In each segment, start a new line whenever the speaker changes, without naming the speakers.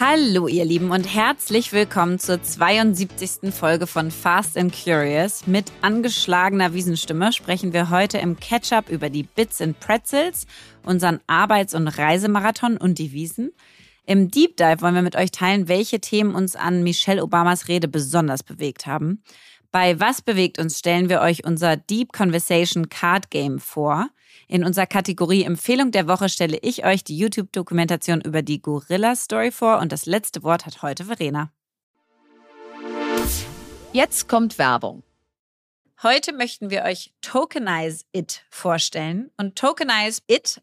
Hallo ihr Lieben und herzlich willkommen zur 72. Folge von Fast and Curious. Mit angeschlagener Wiesenstimme sprechen wir heute im Catch-up über die Bits and Pretzels, unseren Arbeits- und Reisemarathon und die Wiesen. Im Deep Dive wollen wir mit euch teilen, welche Themen uns an Michelle Obamas Rede besonders bewegt haben. Bei Was bewegt uns stellen wir euch unser Deep Conversation Card Game vor. In unserer Kategorie Empfehlung der Woche stelle ich euch die YouTube-Dokumentation über die Gorilla-Story vor und das letzte Wort hat heute Verena.
Jetzt kommt Werbung.
Heute möchten wir euch Tokenize It vorstellen. Und Tokenize It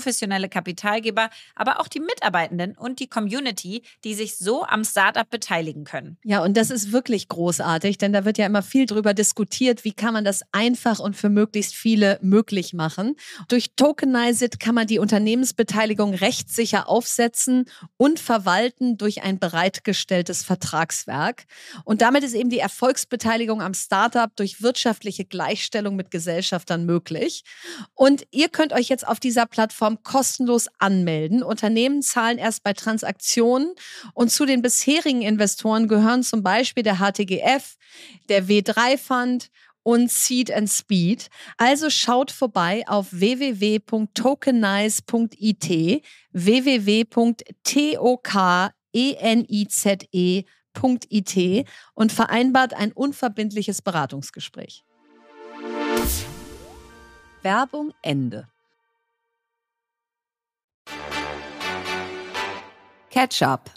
professionelle Kapitalgeber, aber auch die Mitarbeitenden und die Community, die sich so am Startup beteiligen können.
Ja, und das ist wirklich großartig, denn da wird ja immer viel drüber diskutiert, wie kann man das einfach und für möglichst viele möglich machen. Durch Tokenized kann man die Unternehmensbeteiligung rechtssicher aufsetzen und verwalten durch ein bereitgestelltes Vertragswerk. Und damit ist ist eben die Erfolgsbeteiligung am Startup durch wirtschaftliche Gleichstellung mit Gesellschaftern möglich. Und ihr könnt euch jetzt auf dieser Plattform kostenlos anmelden. Unternehmen zahlen erst bei Transaktionen und zu den bisherigen Investoren gehören zum Beispiel der HTGF, der W3 Fund und Seed and Speed. Also schaut vorbei auf www.tokenize.it, www.tokenize.it www.it und vereinbart ein unverbindliches Beratungsgespräch. Werbung Ende.
Ketchup.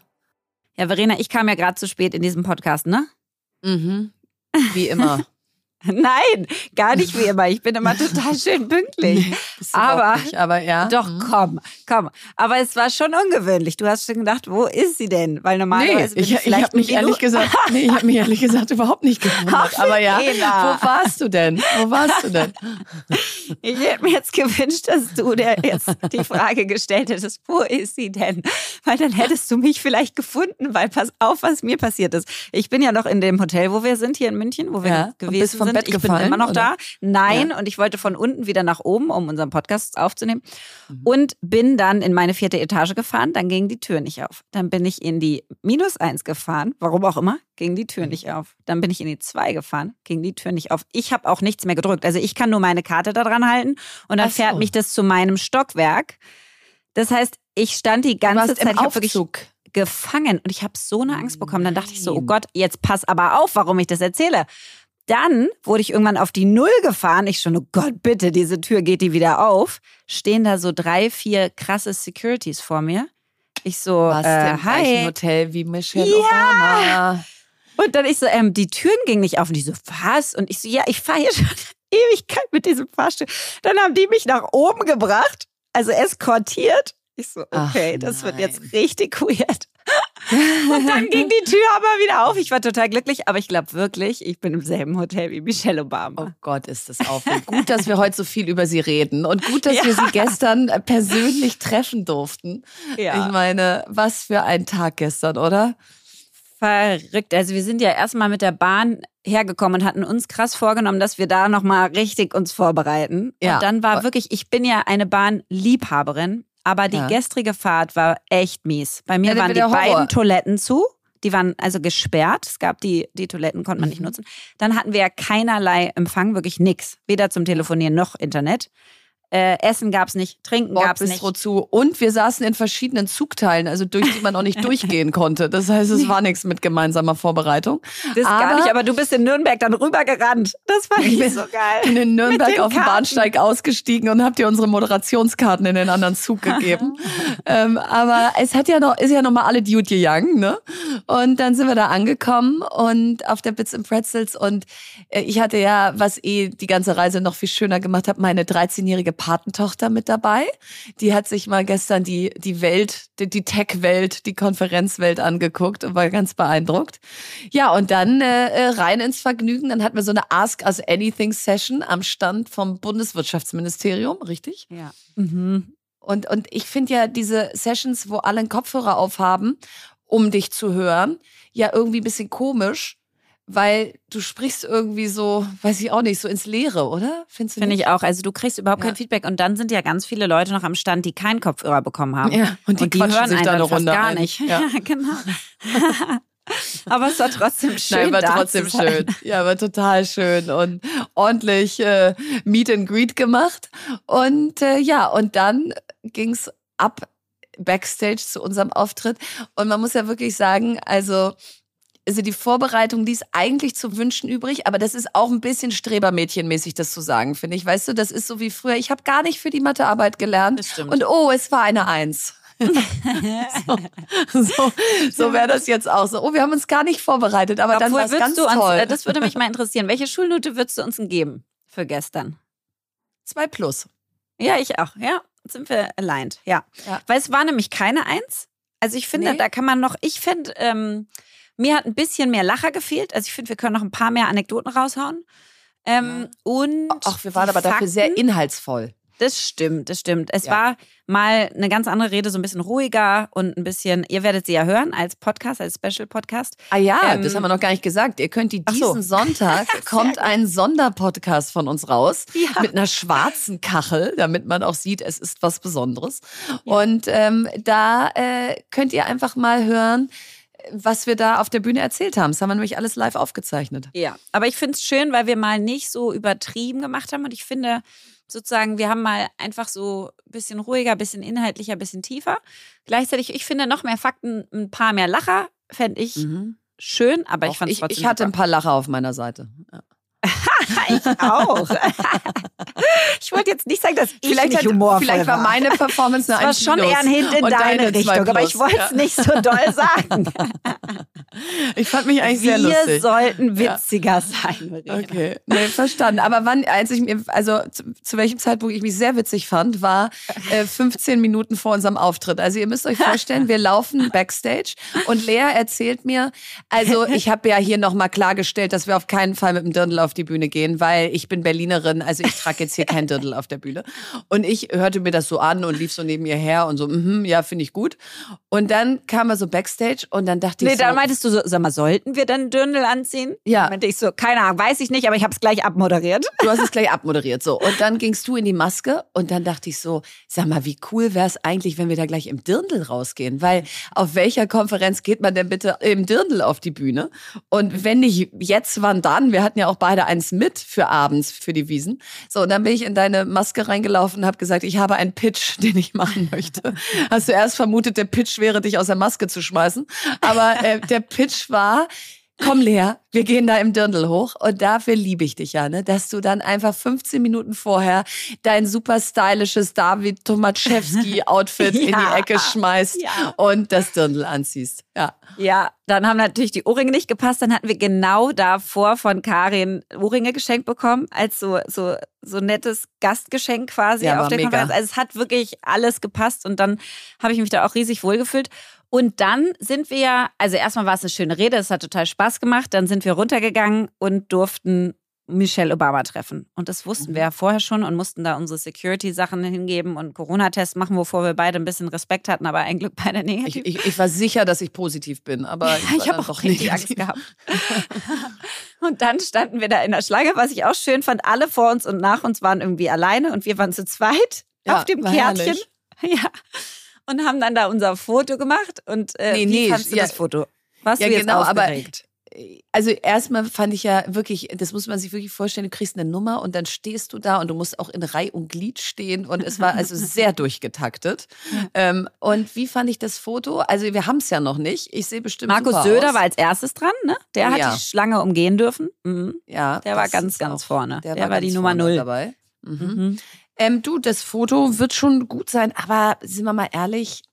Ja, Verena, ich kam ja gerade zu spät in diesem Podcast, ne?
Mhm. Wie immer.
Nein, gar nicht wie immer. Ich bin immer total schön pünktlich. Nee, aber,
nicht, aber ja.
Doch, mhm. komm, komm. Aber es war schon ungewöhnlich. Du hast schon gedacht, wo ist sie denn? Weil normalerweise
nee, ich, ich habe mich ehrlich gesagt, nee, ich habe mich ehrlich gesagt überhaupt nicht gewundert. aber ja, wo warst du denn? Wo warst du denn?
Ich hätte mir jetzt gewünscht, dass du dir jetzt die Frage gestellt hättest, wo ist sie denn? Weil dann hättest du mich vielleicht gefunden, weil pass auf, was mir passiert ist. Ich bin ja noch in dem Hotel, wo wir sind, hier in München, wo wir ja, gewesen sind
Bett
ich
gefallen,
bin immer noch
oder?
da. Nein, ja. und ich wollte von unten wieder nach oben, um unseren Podcast aufzunehmen. Mhm. Und bin dann in meine vierte Etage gefahren. Dann ging die Tür nicht auf. Dann bin ich in die minus eins gefahren. Warum auch immer, ging die Tür mhm. nicht auf. Dann bin ich in die zwei gefahren, ging die Tür nicht auf. Ich habe auch nichts mehr gedrückt. Also ich kann nur meine Karte da dran halten und dann so. fährt mich das zu meinem Stockwerk. Das heißt, ich stand die ganze Zeit
im Aufzug
gefangen und ich habe so eine Angst bekommen. Dann dachte ich so, oh Gott, jetzt pass aber auf, warum ich das erzähle. Dann wurde ich irgendwann auf die Null gefahren. Ich schon, oh Gott, bitte, diese Tür geht die wieder auf. Stehen da so drei, vier krasse Securities vor mir. Ich so,
Was
äh,
denn
hi.
Hotel wie Michelle
ja.
Obama.
Und dann ich so, ähm, die Türen gingen nicht auf. Und die so, was? Und ich so, ja, ich fahre hier schon Ewigkeit mit diesem Fahrstuhl. Dann haben die mich nach oben gebracht, also eskortiert. Ich so, okay, Ach, das wird jetzt richtig weird. Und dann ging die Tür aber wieder auf. Ich war total glücklich, aber ich glaube wirklich, ich bin im selben Hotel wie Michelle Obama.
Oh Gott, ist das aufregend. gut, dass wir heute so viel über sie reden und gut, dass ja. wir sie gestern persönlich treffen durften. Ja. Ich meine, was für ein Tag gestern, oder?
Verrückt. Also wir sind ja erstmal mit der Bahn hergekommen und hatten uns krass vorgenommen, dass wir da nochmal richtig uns vorbereiten. Ja. Und dann war wirklich, ich bin ja eine Bahnliebhaberin. Aber die ja. gestrige Fahrt war echt mies. Bei mir ja, waren die beiden Toiletten zu. Die waren also gesperrt. Es gab die, die Toiletten, konnte man nicht mhm. nutzen. Dann hatten wir ja keinerlei Empfang, wirklich nichts. Weder zum Telefonieren noch Internet. Äh, Essen gab es nicht, Trinken gab es nicht.
zu. Und wir saßen in verschiedenen Zugteilen, also durch die man auch nicht durchgehen konnte. Das heißt, es war nichts mit gemeinsamer Vorbereitung.
Das aber, gar nicht, aber du bist in Nürnberg dann rübergerannt. Das fand ich, ich so geil.
Ich bin in Nürnberg auf dem Bahnsteig ausgestiegen und hab dir unsere Moderationskarten in den anderen Zug gegeben. ähm, aber es hat ja noch, ist ja noch mal alle Duty Young, ne? Und dann sind wir da angekommen und auf der Bits and Pretzels und äh, ich hatte ja, was eh die ganze Reise noch viel schöner gemacht hat, meine 13-jährige Patentochter mit dabei. Die hat sich mal gestern die, die Welt, die, die Tech-Welt, die Konferenzwelt angeguckt und war ganz beeindruckt. Ja, und dann äh, äh rein ins Vergnügen. Dann hatten wir so eine Ask Us Anything Session am Stand vom Bundeswirtschaftsministerium, richtig?
Ja.
Mhm. Und, und ich finde ja diese Sessions, wo alle einen Kopfhörer aufhaben, um dich zu hören, ja irgendwie ein bisschen komisch weil du sprichst irgendwie so, weiß ich auch nicht, so ins Leere, oder?
Findest du Finde ich auch. Also du kriegst überhaupt ja. kein Feedback und dann sind ja ganz viele Leute noch am Stand, die keinen Kopfhörer bekommen haben.
Ja, und die, und die hören sich da eine Runde
gar ein. nicht. Ja, ja genau. Aber es war trotzdem schön.
Nein, war trotzdem schön. Ja, war total schön und ordentlich äh, Meet and Greet gemacht. Und äh, ja, und dann ging's ab Backstage zu unserem Auftritt. Und man muss ja wirklich sagen, also also die Vorbereitung, ist eigentlich zu wünschen übrig, aber das ist auch ein bisschen Strebermädchenmäßig, das zu sagen, finde ich. Weißt du, das ist so wie früher. Ich habe gar nicht für die Mathearbeit gelernt. Das stimmt. Und oh, es war eine Eins. so so, so wäre das jetzt auch so. Oh, wir haben uns gar nicht vorbereitet, aber Obwohl, dann war es ganz
uns,
toll.
Äh, das würde mich mal interessieren. Welche Schulnote würdest du uns denn geben für gestern?
Zwei plus.
Ja, ich auch. Ja, sind wir aligned. Ja. ja. Weil es war nämlich keine Eins. Also ich finde, nee. da kann man noch, ich finde, ähm, mir hat ein bisschen mehr Lacher gefehlt. Also ich finde, wir können noch ein paar mehr Anekdoten raushauen. Ähm, und
Ach, wir waren aber Fakten, dafür sehr inhaltsvoll.
Das stimmt, das stimmt. Es ja. war mal eine ganz andere Rede, so ein bisschen ruhiger und ein bisschen, ihr werdet sie ja hören als Podcast, als Special-Podcast.
Ah ja, ähm, das haben wir noch gar nicht gesagt. Ihr könnt die diesen so. Sonntag kommt ein Sonderpodcast von uns raus ja. mit einer schwarzen Kachel, damit man auch sieht, es ist was Besonderes. Ja. Und ähm, da äh, könnt ihr einfach mal hören, was wir da auf der Bühne erzählt haben. Das haben wir nämlich alles live aufgezeichnet.
Ja, aber ich finde es schön, weil wir mal nicht so übertrieben gemacht haben. Und ich finde sozusagen, wir haben mal einfach so ein bisschen ruhiger, ein bisschen inhaltlicher, ein bisschen tiefer. Gleichzeitig, ich finde noch mehr Fakten, ein paar mehr Lacher, fände ich mhm. schön, aber ich fand es
trotzdem Ich hatte super. ein paar Lacher auf meiner Seite. Ja.
ich auch. ich wollte jetzt nicht sagen, dass ich vielleicht nicht humorvoll
Vielleicht war meine Performance eine
Das war schon eher ein Hint in deine Richtung, aber ich wollte es ja. nicht so doll sagen.
ich fand mich eigentlich sehr
Wir
lustig.
Wir sollten witziger ja. sein.
Marina. Okay, nee, verstanden. Aber wann, als ich mir, also zu, zu, welchem Zeitpunkt ich mich sehr witzig fand, war äh, 15 Minuten vor unserem Auftritt. Also ihr müsst euch vorstellen, wir laufen Backstage und Lea erzählt mir, also ich habe ja hier nochmal klargestellt, dass wir auf keinen Fall mit dem Dirndl auf die Bühne gehen, weil ich bin Berlinerin, also ich trage jetzt hier kein Dirndl auf der Bühne. Und ich hörte mir das so an und lief so neben ihr her und so, mm ja, finde ich gut. Und dann kam er so Backstage und dann dachte ich
nee,
so.
Nee, dann meintest du so, sag mal, sollten wir dann Dirndl anziehen?
Ja.
Dann meinte ich so, keine Ahnung, weiß ich nicht, aber ich habe es gleich abmoderiert.
Du hast es gleich abmoderiert, so. Und dann gingst du in die Maske und dann dachte ich so, sag mal, wie cool wäre es eigentlich, wenn wir da gleich im Dirndl rausgehen? Weil auf welcher Konferenz geht man denn bitte im Dirndl auf die Bühne? Und wenn nicht jetzt, wann dann? Wir hatten ja auch beide eins mit für abends für die Wiesen. So, und dann bin ich in deine Maske reingelaufen und habe gesagt, ich habe einen Pitch, den ich machen möchte. Hast du erst vermutet, der Pitch wäre, dich aus der Maske zu schmeißen. Aber äh, der Pitch war, komm Lea, wir gehen da im Dirndl hoch und dafür liebe ich dich ja, ne? dass du dann einfach 15 Minuten vorher dein super stylisches David Tomaszewski Outfit ja. in die Ecke schmeißt ja. und das Dirndl anziehst. Ja.
Ja, dann haben natürlich die Ohrringe nicht gepasst. Dann hatten wir genau davor von Karin Ohrringe geschenkt bekommen, als so, so, so nettes Gastgeschenk quasi ja, auf der mega. Konferenz. Also es hat wirklich alles gepasst und dann habe ich mich da auch riesig wohlgefühlt. Und dann sind wir ja, also erstmal war es eine schöne Rede, es hat total Spaß gemacht. Dann sind wir runtergegangen und durften Michelle Obama treffen. Und das wussten mhm. wir ja vorher schon und mussten da unsere Security-Sachen hingeben und Corona-Test machen, wovor wir beide ein bisschen Respekt hatten, aber ein Glück beide negativ.
Ich, ich, ich war sicher, dass ich positiv bin, aber ich,
ich habe auch richtig Angst gehabt. und dann standen wir da in der Schlange, was ich auch schön fand. Alle vor uns und nach uns waren irgendwie alleine und wir waren zu zweit ja, auf dem Kärtchen. Herrlich. Ja und haben dann da unser Foto gemacht. Und äh, nee, wie nee, fandst du ja, das Foto?
Warst ja, du jetzt genau, aufgeregt? aber also erstmal fand ich ja wirklich, das muss man sich wirklich vorstellen, du kriegst eine Nummer und dann stehst du da und du musst auch in Reih und Glied stehen und es war also sehr durchgetaktet. ähm, und wie fand ich das Foto? Also wir haben es ja noch nicht. Ich sehe bestimmt
Markus Söder aus. war als erstes dran, ne? Der hat ja. die Schlange umgehen dürfen. Mhm.
Ja.
Der war ganz, ganz vorne. Der, der war, war die Nummer null
dabei. Mhm. Mhm. Ähm, du, das Foto wird schon gut sein, aber sind wir mal ehrlich,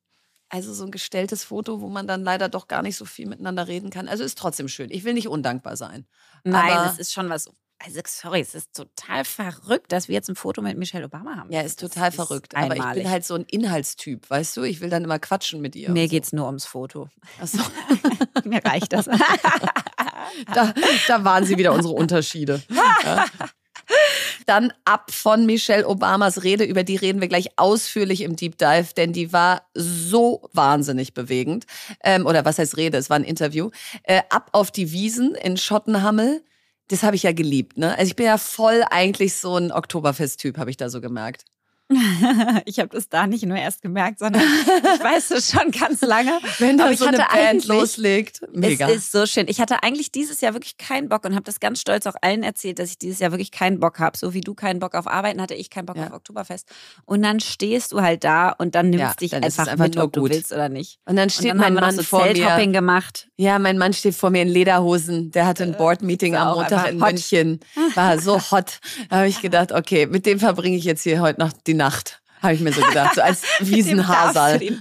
also so ein gestelltes Foto, wo man dann leider doch gar nicht so viel miteinander reden kann. Also ist trotzdem schön. Ich will nicht undankbar sein.
Nein, es ist schon was also sorry, es ist total verrückt, dass wir jetzt ein Foto mit Michelle Obama haben.
Ja, ist total
das
verrückt.
Ist
Aber ich
einmalig.
bin halt so ein Inhaltstyp, weißt du? Ich will dann immer quatschen mit ihr.
Mir
so.
geht's nur ums Foto.
Ach so.
Mir reicht das.
Da, da waren sie wieder unsere Unterschiede. Ja. Dann ab von Michelle Obamas Rede, über die reden wir gleich ausführlich im Deep Dive, denn die war so wahnsinnig bewegend. Ähm, oder was heißt Rede? Es war ein Interview. Äh, ab auf die Wiesen in Schottenhammel. Das habe ich ja geliebt. Ne? Also ich bin ja voll eigentlich so ein Oktoberfest-Typ, habe ich da so gemerkt.
ich habe das da nicht nur erst gemerkt, sondern ich weiß es schon ganz lange.
Wenn da so eine Band loslegt. Mega.
Es ist so schön. Ich hatte eigentlich dieses Jahr wirklich keinen Bock und habe das ganz stolz auch allen erzählt, dass ich dieses Jahr wirklich keinen Bock habe. So wie du keinen Bock auf Arbeiten hatte, ich keinen Bock
Ja.
auf Oktoberfest. Und dann stehst du halt da und dann nimmst
Ja,
dich
dann
einfach,
einfach
mit,
nur
ob du
gut.
willst oder nicht.
Und dann
Und
steht
dann
mein Mann
so
vor mir.
Gemacht.
Ja, mein Mann steht vor mir in Lederhosen. Der hatte ein Board-Meeting
ist
am Montag in
hot.
München. War so hot. Da habe ich gedacht, okay, mit dem verbringe ich jetzt hier heute noch die Nacht. Habe ich mir so gedacht, so als Wiesenhasal.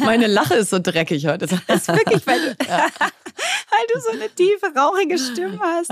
Meine Lache ist so dreckig heute.
Das ist wirklich, weil du, weil du so eine tiefe, rauchige Stimme hast.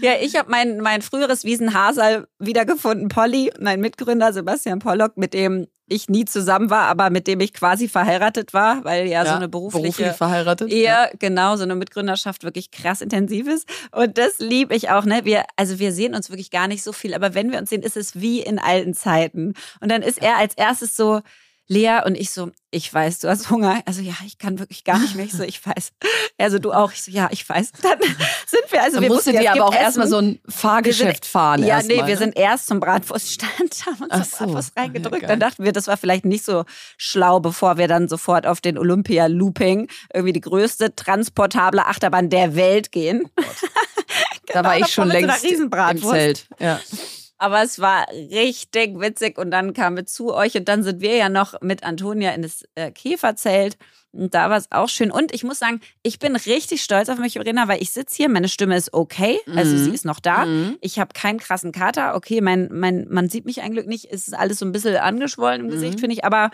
Ja, ich habe mein, mein früheres Wiesenhasal wiedergefunden. Polly, mein Mitgründer Sebastian Pollock, mit dem ich nie zusammen war, aber mit dem ich quasi verheiratet war, weil ja, so eine berufliche
beruflich verheiratet.
Ehe, genau, so eine Mitgründerschaft wirklich krass intensiv ist. Und das liebe ich auch, ne? Wir, also wir sehen uns wirklich gar nicht so viel, aber wenn wir uns sehen, ist es wie in alten Zeiten. Und dann ist er als erstes so, Lea und ich so, ich weiß, du hast Hunger. Also ja, ich kann wirklich gar nicht mehr. Ich so, ich weiß. Also du auch. Ich so, ja, ich weiß. Dann sind wir, also
Dann
wir
musste
ja, es
aber auch erstmal so ein Fahrgeschäft fahren.
Ja, nee,
mal,
wir
ne?
sind erst zum Bratwurststand, haben uns
Ach so.
Bratwurst
Ja,
reingedrückt.
geil.
dann dachten wir, das war vielleicht nicht so schlau, bevor wir dann sofort auf den Olympia Looping, irgendwie die größte transportable Achterbahn der Welt gehen.
Da war
Genau,
ich schon längst im. Zelt. Ja.
Aber es war richtig witzig und dann kamen wir zu euch und dann sind wir ja noch mit Antonia in das äh, Käferzelt und da war es auch schön. Und ich muss sagen, ich bin richtig stolz auf mich, Verena, weil ich sitze hier, meine Stimme ist okay, also
Mhm.
sie ist noch da.
Mhm.
Ich habe keinen krassen Kater. Okay, mein, mein, man sieht mich ein Glück nicht. Es ist alles so ein bisschen angeschwollen im Gesicht,
Mhm.
finde ich. Aber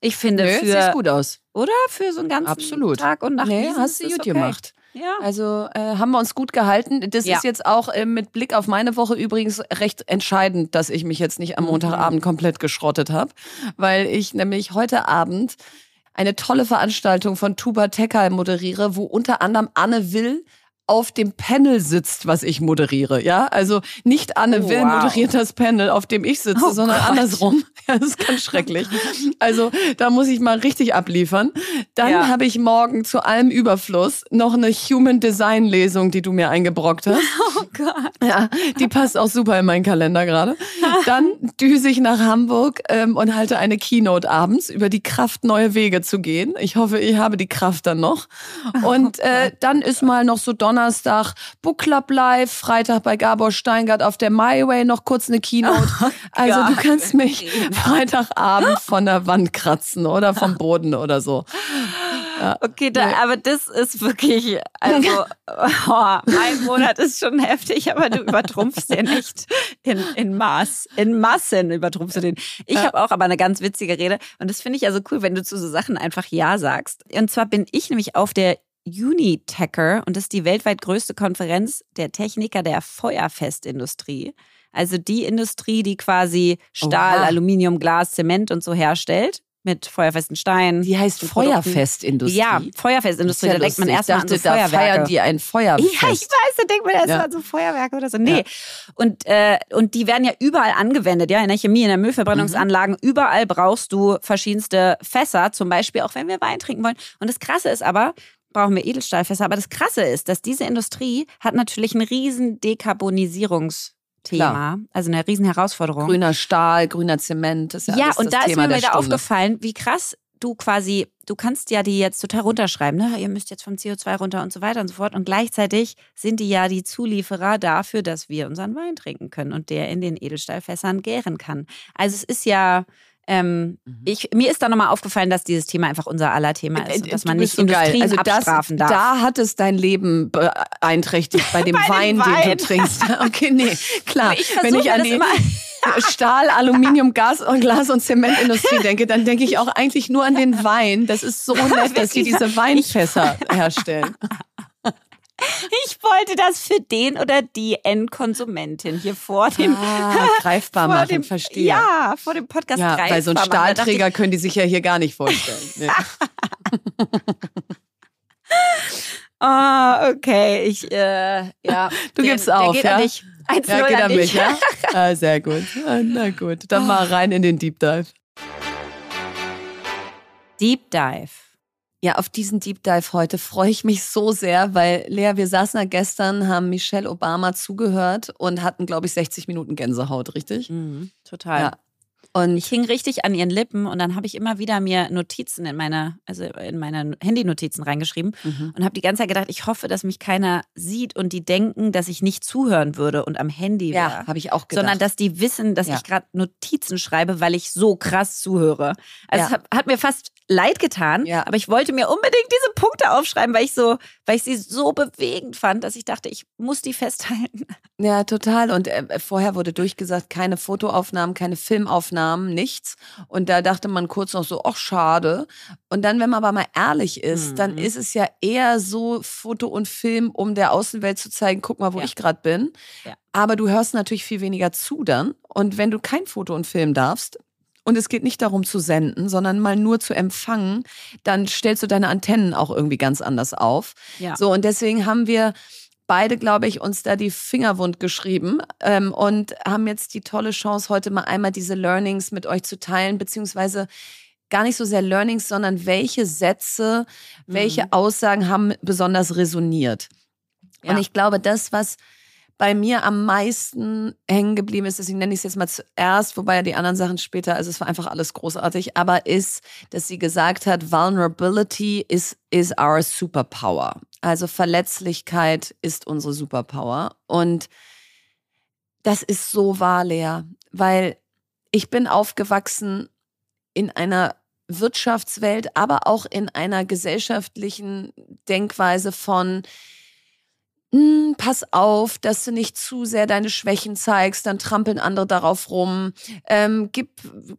ich finde
Nö,
für,
siehst gut aus.
oder? Für so einen ganzen
Absolut.
Tag und Nacht.
Nee, hast du gut
okay.
gemacht.
Ja.
Also äh, haben wir uns gut gehalten. Das
Ja.
ist jetzt auch äh, mit Blick auf meine Woche übrigens recht entscheidend, dass ich mich jetzt nicht am
Mhm.
Montagabend komplett geschrottet habe, weil ich nämlich heute Abend eine tolle Veranstaltung von Tuba Tekal moderiere, wo unter anderem Anne Will auf dem Panel sitzt, was ich moderiere. Ja, also nicht Anne
Oh,
Will
wow.
moderiert das Panel, auf dem ich sitze,
Oh
sondern
Gott.
andersrum. Ja, das ist ganz schrecklich. Also da muss ich mal richtig abliefern. Dann
Ja.
habe ich morgen zu allem Überfluss noch eine Human Design Lesung, die du mir eingebrockt hast.
Oh Gott.
Ja, die passt auch super in meinen Kalender gerade. Dann düse ich nach Hamburg ähm, und halte eine Keynote abends über die Kraft, neue Wege zu gehen. Ich hoffe, ich habe die Kraft dann noch. Und äh, dann ist mal noch so Donnerstag Book Club Live, Freitag bei Gabor Steingart auf der My Way noch kurz eine Keynote. also du kannst mich Freitagabend von der Wand kratzen oder vom Boden oder so.
Okay, da,
Nee.
aber das ist wirklich, also oh, ein Monat ist schon heftig, aber du übertrumpfst den echt in, in Maß. In Massen übertrumpfst du den. Ich
Ja.
habe auch aber eine ganz witzige Rede und das finde ich also cool, wenn du zu so Sachen einfach Ja sagst. Und zwar bin ich nämlich auf der Unitecher und das ist die weltweit größte Konferenz der Techniker der Feuerfestindustrie. Also die Industrie, die quasi Stahl,
Oha.
Aluminium, Glas, Zement und so herstellt mit feuerfesten Steinen.
Die heißt. Feuerfestindustrie.
Ja, Feuerfestindustrie,
ist
da denkt man erstmal an so
dachte, da
Feuerwerke.
feiern die ein Feuerfest.
ja, ich weiß, da denkt man erstmal
Ja.
an so Feuerwerke oder so. Nee.
Ja.
Und, äh, und die werden ja überall angewendet, ja, in der Chemie, in der Müllverbrennungsanlagen.
Mhm.
Überall brauchst du verschiedenste Fässer, zum Beispiel auch wenn wir Wein trinken wollen. Und das Krasse ist aber, brauchen wir Edelstahlfässer. Aber das Krasse ist, dass diese Industrie hat natürlich ein riesen Dekarbonisierungsthema,
Klar.
also eine riesen Herausforderung.
Grüner Stahl, grüner Zement, das ist ja,
Ja,
alles
und
das
da ist
Thema
mir
der
wieder
Stunde.
aufgefallen, wie krass du quasi, du kannst ja die jetzt total runterschreiben, ne? Ihr müsst jetzt vom CO2 runter und so weiter und so fort. Und gleichzeitig sind die ja die Zulieferer dafür, dass wir unseren Wein trinken können und der in den Edelstahlfässern gären kann. Also es ist ja. Ähm,
Mhm.
ich, mir ist da nochmal aufgefallen, dass dieses Thema einfach unser aller Thema ist und dass man
Äh,
nicht
so.
Industrien
also das,
abstrafen darf.
Da hat es dein Leben beeinträchtigt bei dem
Bei dem
Wein, den
Wein.
du trinkst. Okay, nee, klar.
Ich
Wenn ich an die Stahl, Aluminium, Gas und Glas und Zementindustrie denke, dann denke ich auch eigentlich nur an den Wein. Das ist so nett, dass die diese Weinfässer herstellen.
Ich wollte das für den oder die Endkonsumentin hier vor dem
ah, greifbar
vor
machen,
dem,
verstehe.
Ja, vor dem Podcast
ja
greifbar
weil so
machen. Dachte
Stahlträger können die sich ja hier gar nicht vorstellen. Nee.
Ah, okay. Ich, äh, ja.
Du
Den-
gibst
der
auf, ja?
1
Ja, geht an mich, ja? Ah, sehr gut. Ah, Na gut, dann mal rein in den Deep Dive.
Deep Dive.
Ja, auf diesen Deep Dive heute freue ich mich so sehr, weil Lea, wir saßen da gestern, haben Michelle Obama zugehört und hatten, glaube ich, 60 Minuten Gänsehaut, richtig?
Mhm, total.
Ja. Und
Ich hing richtig an ihren Lippen und dann habe ich immer wieder mir Notizen in meine, also in meine Handynotizen reingeschrieben
Mhm.
und habe die ganze Zeit gedacht, ich hoffe, dass mich keiner sieht und die denken, dass ich nicht zuhören würde und am Handy wäre.
ja, habe ich auch gedacht.
sondern dass die wissen, dass
Ja.
ich gerade Notizen schreibe, weil ich so krass zuhöre. Also
Ja.
es hat, hat mir fast leid getan,
Ja.
aber ich wollte mir unbedingt diese Punkte aufschreiben, weil ich so, weil ich sie so bewegend fand, dass ich dachte, ich muss die festhalten.
Ja, total. Und äh, vorher wurde durchgesagt, keine Fotoaufnahmen, keine Filmaufnahmen, nichts. Und da dachte man kurz noch so, ach schade. Und dann, wenn man aber mal ehrlich ist, dann
Mhm.
ist es ja eher so Foto und Film, um der Außenwelt zu zeigen, guck mal, wo
Ja.
ich gerade bin.
Ja.
Aber du hörst natürlich viel weniger zu dann. Und wenn du kein Foto und Film darfst, und es geht nicht darum zu senden, sondern mal nur zu empfangen, dann stellst du deine Antennen auch irgendwie ganz anders auf.
Ja.
So, und deswegen haben wir beide, glaube ich, uns da die Finger wund geschrieben ähm, und haben jetzt die tolle Chance, heute mal einmal diese Learnings mit euch zu teilen, beziehungsweise gar nicht so sehr Learnings, sondern welche Sätze, welche
Mhm.
Aussagen haben besonders resoniert.
Ja.
Und ich glaube, das, was bei mir am meisten hängen geblieben ist, deswegen nenne ich es jetzt mal zuerst, wobei ja die anderen Sachen später, also es war einfach alles großartig, aber ist, dass sie gesagt hat, Vulnerability is, is our superpower. Also Verletzlichkeit ist unsere Superpower. Und das ist so wahr, Lea, weil ich bin aufgewachsen in einer Wirtschaftswelt, aber auch in einer gesellschaftlichen Denkweise von, pass auf, dass du nicht zu sehr deine Schwächen zeigst, dann trampeln andere darauf rum. Ähm, gib,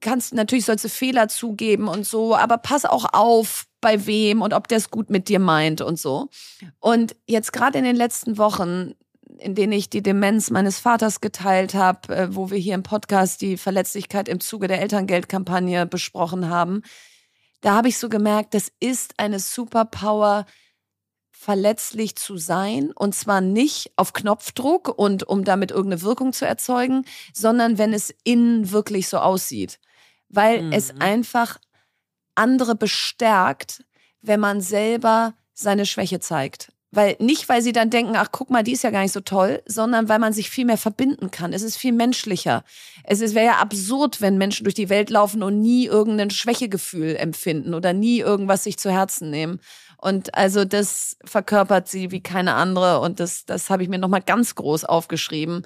kannst natürlich sollst du Fehler zugeben und so, aber pass auch auf, bei wem und ob der es gut mit dir meint und so. Und jetzt gerade in den letzten Wochen, in denen ich die Demenz meines Vaters geteilt habe, äh, wo wir hier im Podcast die Verletzlichkeit im Zuge der Elterngeldkampagne besprochen haben, da habe ich so gemerkt, das ist eine Superpower, verletzlich zu sein und zwar nicht auf Knopfdruck und um damit irgendeine Wirkung zu erzeugen, sondern wenn es innen wirklich so aussieht, weil
Mhm.
es einfach andere bestärkt, wenn man selber seine Schwäche zeigt. Weil nicht, weil sie dann denken, ach guck mal, die ist ja gar nicht so toll, sondern weil man sich viel mehr verbinden kann. Es ist viel menschlicher. Es ist- wäre ja absurd, wenn Menschen durch die Welt laufen und nie irgendein Schwächegefühl empfinden oder nie irgendwas sich zu Herzen nehmen. Und also das verkörpert sie wie keine andere. Und das, das habe ich mir nochmal ganz groß aufgeschrieben,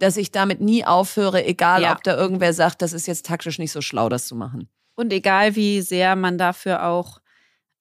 dass ich damit nie aufhöre, egal
Ja.
ob da irgendwer sagt, das ist jetzt taktisch nicht so schlau, das zu machen.
Und egal wie sehr man dafür auch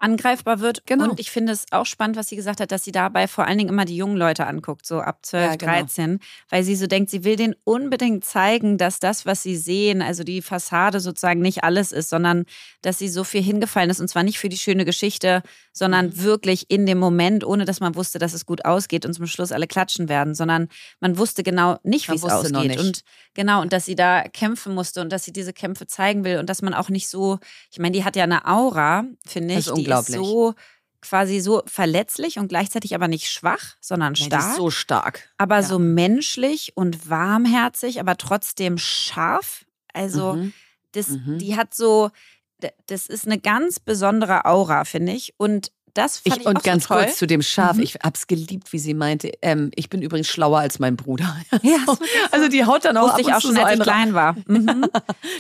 angreifbar wird.
Genau.
Und ich finde es auch spannend, was sie gesagt hat, dass sie dabei vor allen Dingen immer die jungen Leute anguckt, so ab 12,
Ja, genau.
13, weil sie so denkt, sie will denen unbedingt zeigen, dass das, was sie sehen, also die Fassade sozusagen nicht alles ist, sondern dass sie so viel hingefallen ist und zwar nicht für die schöne Geschichte, sondern
Mhm.
wirklich in dem Moment, ohne dass man wusste, dass es gut ausgeht und zum Schluss alle klatschen werden, sondern man wusste genau nicht, wie es ausgeht
nicht.
und genau und dass sie da kämpfen musste und dass sie diese Kämpfe zeigen will und dass man auch nicht so, ich meine, die hat ja eine Aura, finde ich, die
unglaublich.
ist so quasi so verletzlich und gleichzeitig aber nicht schwach, sondern
Nee, die
stark,
ist so stark.
aber
ja.
so menschlich und warmherzig, aber trotzdem scharf. Also
Mhm.
das,
Mhm.
die hat so, das ist eine ganz besondere Aura, finde ich. Und das fand ich,
Ich, und
auch
ganz
so toll.
kurz zu dem Schaf.
Mhm.
Ich hab's geliebt, wie sie meinte. Ähm, ich bin übrigens schlauer als mein Bruder.
Ja,
So. Also die haut dann auch
wusste ich auch schon,
so
als ich klein war. Mhm.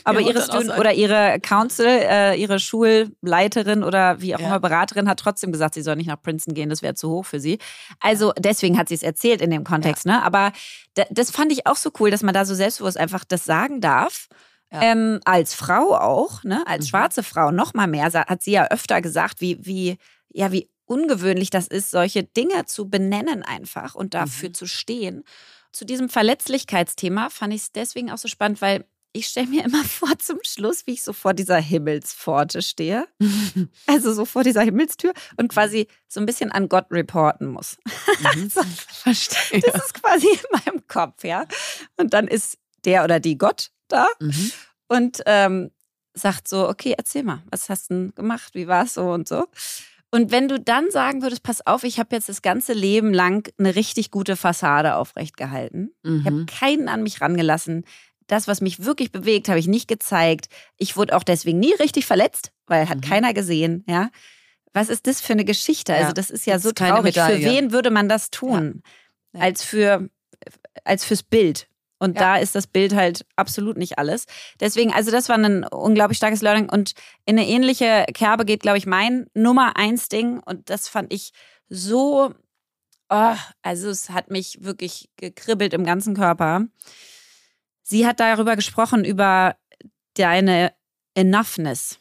Aber ihre Student
so
oder ihre Council, äh, ihre Schulleiterin oder wie auch
Ja.
immer Beraterin hat trotzdem gesagt, sie soll nicht nach Princeton gehen, das wäre zu hoch für sie. Also deswegen hat sie es erzählt in dem Kontext. Ne? Aber das fand ich auch so cool, dass man da so selbstbewusst einfach das sagen darf.
Ja.
Ähm, als Frau auch, ne? als
Mhm.
schwarze Frau noch mal mehr, hat sie ja öfter gesagt, wie, wie, ja, wie ungewöhnlich das ist, solche Dinge zu benennen einfach und dafür
Mhm.
zu stehen. Zu diesem Verletzlichkeitsthema fand ich es deswegen auch so spannend, weil ich stelle mir immer vor zum Schluss, wie ich so vor dieser Himmelspforte stehe. also so vor dieser Himmelstür und quasi so ein bisschen an Gott reporten muss.
Mhm.
also,
Verstehe.
das ist quasi in meinem Kopf, ja. Und dann ist der oder die Gott da
Mhm.
und ähm, sagt so, okay, erzähl mal, was hast du denn gemacht, wie war es so und so. Und wenn du dann sagen würdest, pass auf, ich habe jetzt das ganze Leben lang eine richtig gute Fassade aufrecht gehalten. Ich habe
Mhm.
keinen an mich rangelassen. Das, was mich wirklich bewegt, habe ich nicht gezeigt. Ich wurde auch deswegen nie richtig verletzt, weil hat
Mhm.
keiner gesehen, ja. Was ist das für eine Geschichte? Also
Ja,
das ist ja
gibt's
so traurig. Für wen würde man das tun?
Ja.
Als für als fürs Bild. Und
Ja.
da ist das Bild halt absolut nicht alles. Deswegen, also das war ein unglaublich starkes Learning. Und in eine ähnliche Kerbe geht, glaube ich, mein Nummer eins Ding. Und das fand ich so, oh, also es hat mich wirklich gekribbelt im ganzen Körper. Sie hat darüber gesprochen, über deine Enoughness.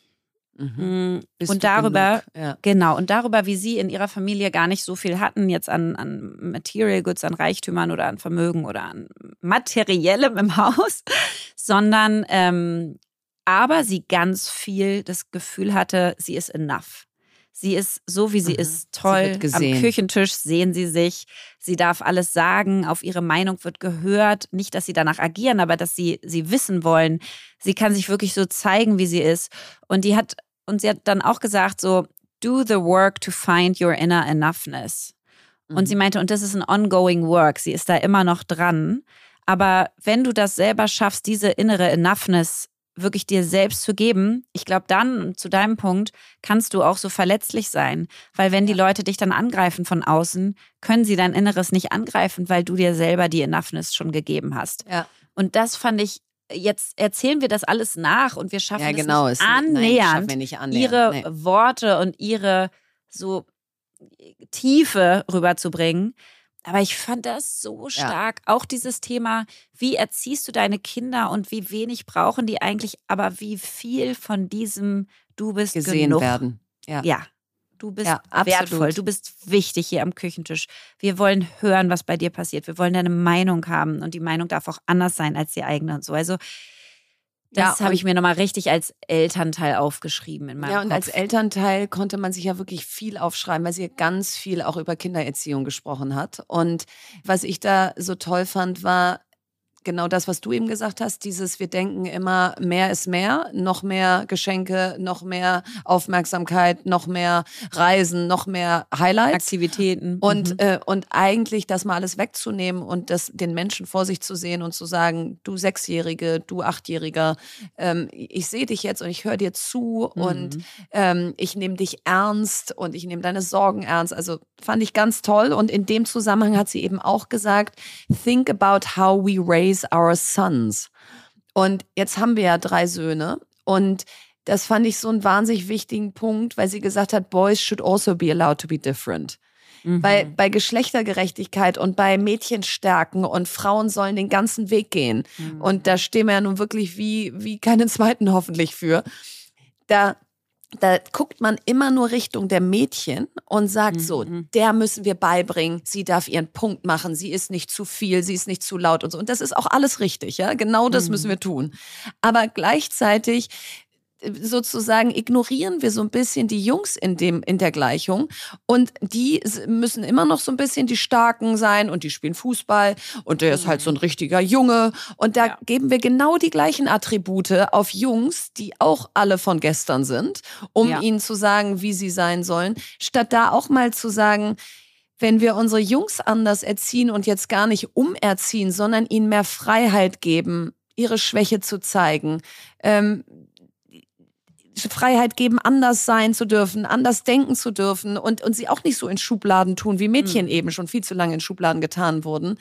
Mhm.
Mm, und darüber?
Ja.
Genau, und darüber, wie sie in ihrer Familie gar nicht so viel hatten, jetzt an, an Material Goods, an Reichtümern oder an Vermögen oder an Materiellem im Haus, sondern ähm, aber sie ganz viel das Gefühl hatte, sie ist enough. Sie ist so, wie sie
Mhm.
ist,
Sie
toll.
wird
Am. Küchentisch sehen sie sich. Sie darf alles sagen. Auf ihre Meinung wird gehört. Nicht, dass sie danach agieren, aber dass sie sie wissen wollen. Sie kann sich wirklich so zeigen, wie sie ist. Und die hat und sie hat dann auch gesagt so do the work to find your inner enoughness. Und
Mhm.
sie meinte und das ist ein ongoing work. Sie ist da immer noch dran. Aber wenn du das selber schaffst, diese innere Enoughness wirklich dir selbst zu geben, ich glaube, dann zu deinem Punkt kannst du auch so verletzlich sein. Weil wenn die Leute dich dann angreifen von außen, können sie dein Inneres nicht angreifen, weil du dir selber die Enoughness schon gegeben hast.
Ja.
Und das fand ich, jetzt erzählen wir das alles nach und wir schaffen
ja,
es
genau.
nicht
es- nein, schaffen
annähernd,
wir nicht annähernd.
ihre
nee.
Worte und ihre so Tiefe rüberzubringen. Aber ich fand das so stark. Auch dieses Thema, wie erziehst du deine Kinder und wie wenig brauchen die eigentlich, aber wie viel von diesem du bist
gesehen
genug.
werden. Ja.
Ja. Du bist
Ja,
wertvoll, du bist wichtig hier am Küchentisch. Wir wollen hören, was bei dir passiert. Wir wollen deine Meinung haben und die Meinung darf auch anders sein als die eigene und so. Also das
Ja,
habe ich mir nochmal richtig als Elternteil aufgeschrieben in meinem
Ja, und
Kopf.
als Elternteil konnte man sich ja wirklich viel aufschreiben, weil sie ja ganz viel auch über Kindererziehung gesprochen hat. Und was ich da so toll fand, war genau das, was du eben gesagt hast, dieses, wir denken immer, mehr ist mehr, noch mehr Geschenke, noch mehr Aufmerksamkeit, noch mehr Reisen, noch mehr Highlights.
Aktivitäten.
Und,
Mhm.
äh, und eigentlich das mal alles wegzunehmen und das den Menschen vor sich zu sehen und zu sagen, du Sechsjährige, du Achtjähriger, ähm, ich sehe dich jetzt und ich höre dir zu und
Mhm.
ähm, ich nehme dich ernst und ich nehme deine Sorgen ernst. Also fand ich ganz toll. Und in dem Zusammenhang hat sie eben auch gesagt, think about how we raise our sons. Und jetzt haben wir ja drei Söhne und das fand ich so einen wahnsinnig wichtigen Punkt, weil sie gesagt hat, Boys should also be allowed to be different.
Mhm.
Bei, bei Geschlechtergerechtigkeit und bei Mädchenstärken und Frauen sollen den ganzen Weg gehen.
Mhm.
Und da stehen wir ja nun wirklich wie, wie keinen zweiten hoffentlich für. Da, da guckt man immer nur Richtung der Mädchen und sagt so,
Mhm.
der müssen wir beibringen, sie darf ihren Punkt machen, sie ist nicht zu viel, sie ist nicht zu laut und so. Und das ist auch alles richtig, ja. Genau das
Mhm.
müssen wir tun. Aber gleichzeitig sozusagen ignorieren wir so ein bisschen die Jungs in dem in der Gleichung und die müssen immer noch so ein bisschen die starken sein und die spielen Fußball und der ist halt so ein richtiger Junge und da
Ja.
geben wir genau die gleichen Attribute auf Jungs, die auch alle von gestern sind, um
Ja.
ihnen zu sagen, wie sie sein sollen, statt da auch mal zu sagen, wenn wir unsere Jungs anders erziehen und jetzt gar nicht umerziehen, sondern ihnen mehr Freiheit geben, ihre Schwäche zu zeigen, ähm, Freiheit geben, anders sein zu dürfen, anders denken zu dürfen und, und sie auch nicht so in Schubladen tun, wie Mädchen
Mhm.
eben schon viel zu lange in Schubladen getan wurden,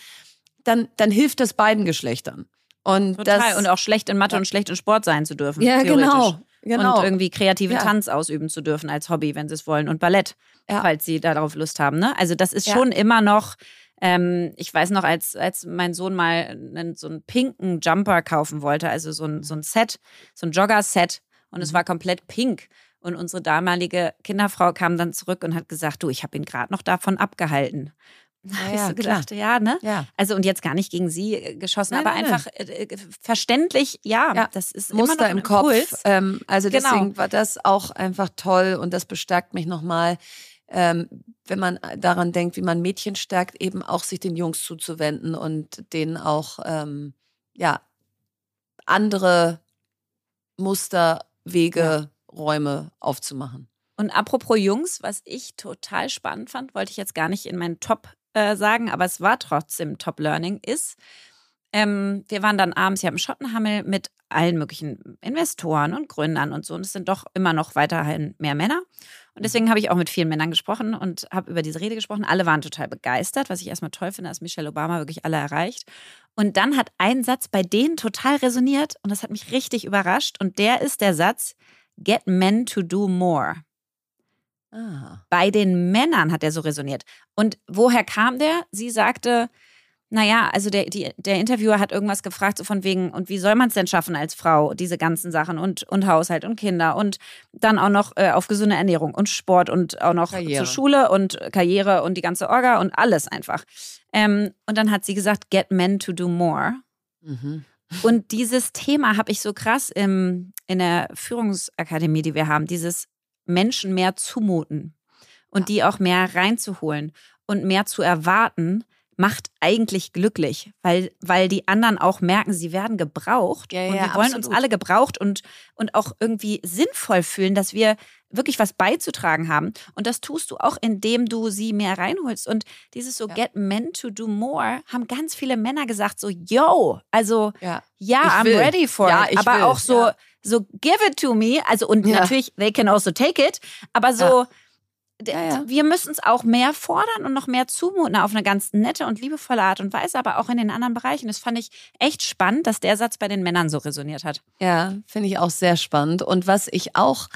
dann, dann hilft das beiden Geschlechtern. Und
Total.
das,
und auch schlecht in Mathe und schlecht in Sport sein zu dürfen.
ja,
theoretisch.
genau, genau.
Und irgendwie kreativen
Ja.
Tanz ausüben zu dürfen als Hobby, wenn sie es wollen. Und Ballett,
Ja.
falls sie darauf Lust haben. Ne? Also das ist
Ja.
schon immer noch, ähm, ich weiß noch, als, als mein Sohn mal einen, so einen pinken Jumper kaufen wollte, also so ein, so ein Set, so ein Jogger-Set und es
Mhm.
war komplett pink. Und unsere damalige Kinderfrau kam dann zurück und hat gesagt, du, ich habe ihn gerade noch davon abgehalten. Ja, habe ich so gedacht, klar. ja, ne?
Ja.
Also und jetzt gar nicht gegen sie äh, geschossen, nein, aber nein, einfach nein. Äh, verständlich, ja,
ja,
das ist
Muster
im
Kopf. Ähm, also genau. deswegen war das auch einfach toll und das bestärkt mich nochmal, ähm, wenn man daran denkt, wie man Mädchen stärkt, eben auch sich den Jungs zuzuwenden und denen auch ähm, ja andere Muster, Wege, ja. Räume aufzumachen.
Und apropos Jungs, was ich total spannend fand, wollte ich jetzt gar nicht in meinen Top äh, sagen, aber es war trotzdem Top Learning, ist, ähm, wir waren dann abends ja im Schottenhammel mit allen möglichen Investoren und Gründern und so. Und es sind doch immer noch weiterhin mehr Männer. Und deswegen habe ich auch mit vielen Männern gesprochen und habe über diese Rede gesprochen. Alle waren total begeistert, was ich erstmal toll finde, dass Michelle Obama wirklich alle erreicht. Und dann hat ein Satz bei denen total resoniert und das hat mich richtig überrascht. Und der ist der Satz, Get men to do more. Ah. Bei den Männern hat er so resoniert. Und woher kam der? Sie sagte, naja, also der, die, der Interviewer hat irgendwas gefragt, so von wegen, und wie soll man es denn schaffen als Frau, diese ganzen Sachen und, und Haushalt und Kinder und dann auch noch äh, auf gesunde Ernährung und Sport und auch noch Karriere. zur Schule und Karriere und die ganze Orga und alles einfach. Ähm, und dann hat sie gesagt, get men to do more. Mhm. Und dieses Thema habe ich so krass im, in der Führungsakademie, die wir haben, dieses Menschen mehr zumuten und die auch mehr reinzuholen und mehr zu erwarten, macht eigentlich glücklich, weil, weil die anderen auch merken, sie werden gebraucht. Ja, ja, und wir wollen absolut. uns alle gebraucht und, und auch irgendwie sinnvoll fühlen, dass wir wirklich was beizutragen haben. Und das tust du auch, indem du sie mehr reinholst. Und dieses so ja. get men to do more, haben ganz viele Männer gesagt, so, yo, also ja, ja I'm will. ready for it. Aber will. auch so, so give it to me. Also und natürlich, they can also take it. Aber so, ja, ja. wir müssen es auch mehr fordern und noch mehr zumuten auf eine ganz nette und liebevolle Art und Weise, aber auch in den anderen Bereichen. Das fand ich echt spannend, dass der Satz bei den Männern so resoniert hat.
Ja, finde ich auch sehr spannend. Und was ich auch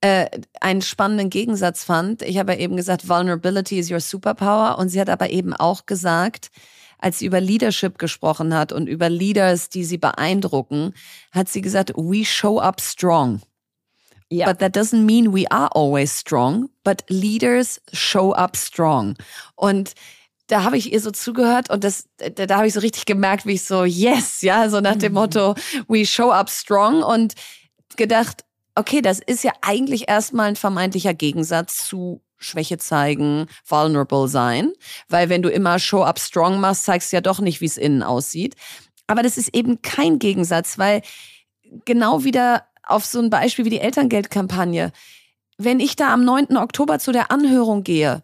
äh, einen spannenden Gegensatz fand, ich habe ja eben gesagt, Vulnerability is your superpower. Und sie hat aber eben auch gesagt, als sie über Leadership gesprochen hat und über Leaders, die sie beeindrucken, hat sie gesagt, we show up strong. Yeah. But that doesn't mean we are always strong, but leaders show up strong. Und da habe ich ihr so zugehört und das, da, da habe ich so richtig gemerkt, wie ich so, yes, ja, so nach dem mhm. Motto, we show up strong und gedacht, okay, das ist ja eigentlich erstmal ein vermeintlicher Gegensatz zu Schwäche zeigen, vulnerable sein, weil wenn du immer show up strong machst, zeigst du ja doch nicht, wie es innen aussieht. Aber das ist eben kein Gegensatz, weil genau wieder auf so ein Beispiel wie die Elterngeldkampagne. Wenn ich da am 9. Oktober zu der Anhörung gehe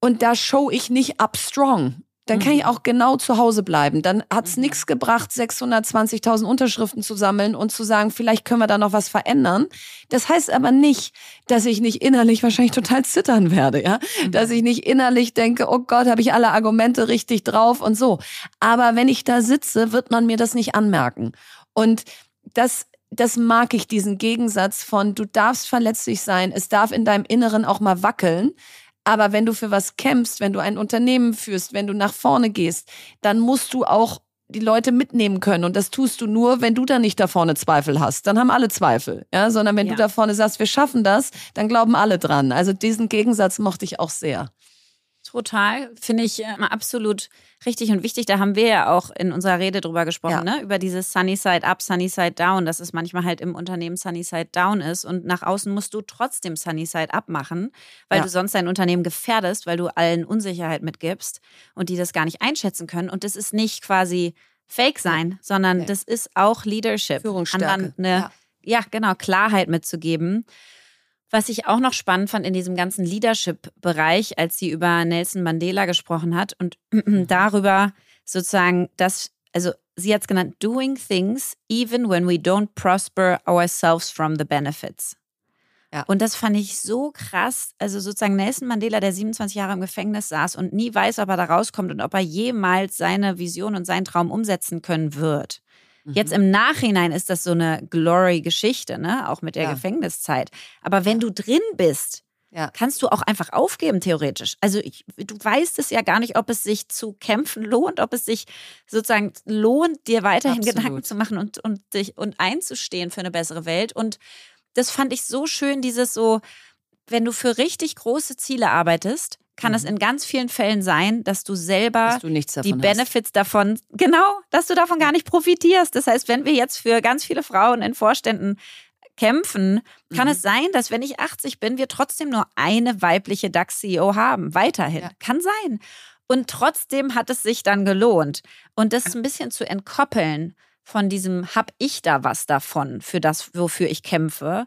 und da show ich nicht up strong, dann kann ich mhm. auch genau zu Hause bleiben. Dann hat's mhm. nichts gebracht, 620.000 Unterschriften zu sammeln und zu sagen, vielleicht können wir da noch was verändern. Das heißt aber nicht, dass ich nicht innerlich wahrscheinlich total zittern werde, ja, mhm. dass ich nicht innerlich denke, oh Gott, habe ich alle Argumente richtig drauf und so. Aber wenn ich da sitze, wird man mir das nicht anmerken. Und das das mag ich, diesen Gegensatz von, du darfst verletzlich sein, es darf in deinem Inneren auch mal wackeln. Aber wenn du für was kämpfst, wenn du ein Unternehmen führst, wenn du nach vorne gehst, dann musst du auch die Leute mitnehmen können. Und das tust du nur, wenn du da nicht da vorne Zweifel hast. Dann haben alle Zweifel. Ja, sondern wenn ja. du da vorne sagst, wir schaffen das, dann glauben alle dran. Also diesen Gegensatz mochte ich auch sehr.
Total, finde ich äh, absolut richtig und wichtig. Da haben wir ja auch in unserer Rede drüber gesprochen, ja. ne? über dieses Sunny Side Up, Sunny Side Down, dass es manchmal halt im Unternehmen Sunny Side Down ist und nach außen musst du trotzdem Sunny Side Up machen, weil ja. du sonst dein Unternehmen gefährdest, weil du allen Unsicherheit mitgibst und die das gar nicht einschätzen können. Und das ist nicht quasi Fake sein, sondern nee. das ist auch Leadership.
Führungsstärke. Anderen
eine, ja. ja, genau, Klarheit mitzugeben. Was ich auch noch spannend fand in diesem ganzen Leadership-Bereich, als sie über Nelson Mandela gesprochen hat und darüber sozusagen, dass, also sie hat es genannt, doing things even when we don't prosper ourselves from the benefits. Ja. Und das fand ich so krass. Also sozusagen Nelson Mandela, der 27 Jahre im Gefängnis saß und nie weiß, ob er da rauskommt und ob er jemals seine Vision und seinen Traum umsetzen können wird. Jetzt mhm. im Nachhinein ist das so eine Glory-Geschichte, ne? Auch mit der ja. Gefängniszeit. Aber wenn du drin bist, ja. kannst du auch einfach aufgeben, theoretisch. Also ich, du weißt es ja gar nicht, ob es sich zu kämpfen lohnt, ob es sich sozusagen lohnt, dir weiterhin Absolut. Gedanken zu machen und, und dich und einzustehen für eine bessere Welt. Und das fand ich so schön, dieses so, wenn du für richtig große Ziele arbeitest, kann es in ganz vielen Fällen sein, dass du selber
Dass du
die Benefits davon, genau, dass du davon gar nicht profitierst. Das heißt, wenn wir jetzt für ganz viele Frauen in Vorständen kämpfen, kann
Mhm.
es sein, dass wenn ich 80 bin, wir trotzdem nur eine weibliche DAX-CEO haben. Weiterhin.
Ja.
Kann sein. Und trotzdem hat es sich dann gelohnt. Und das ein bisschen zu entkoppeln von diesem, hab ich da was davon für das, wofür ich kämpfe,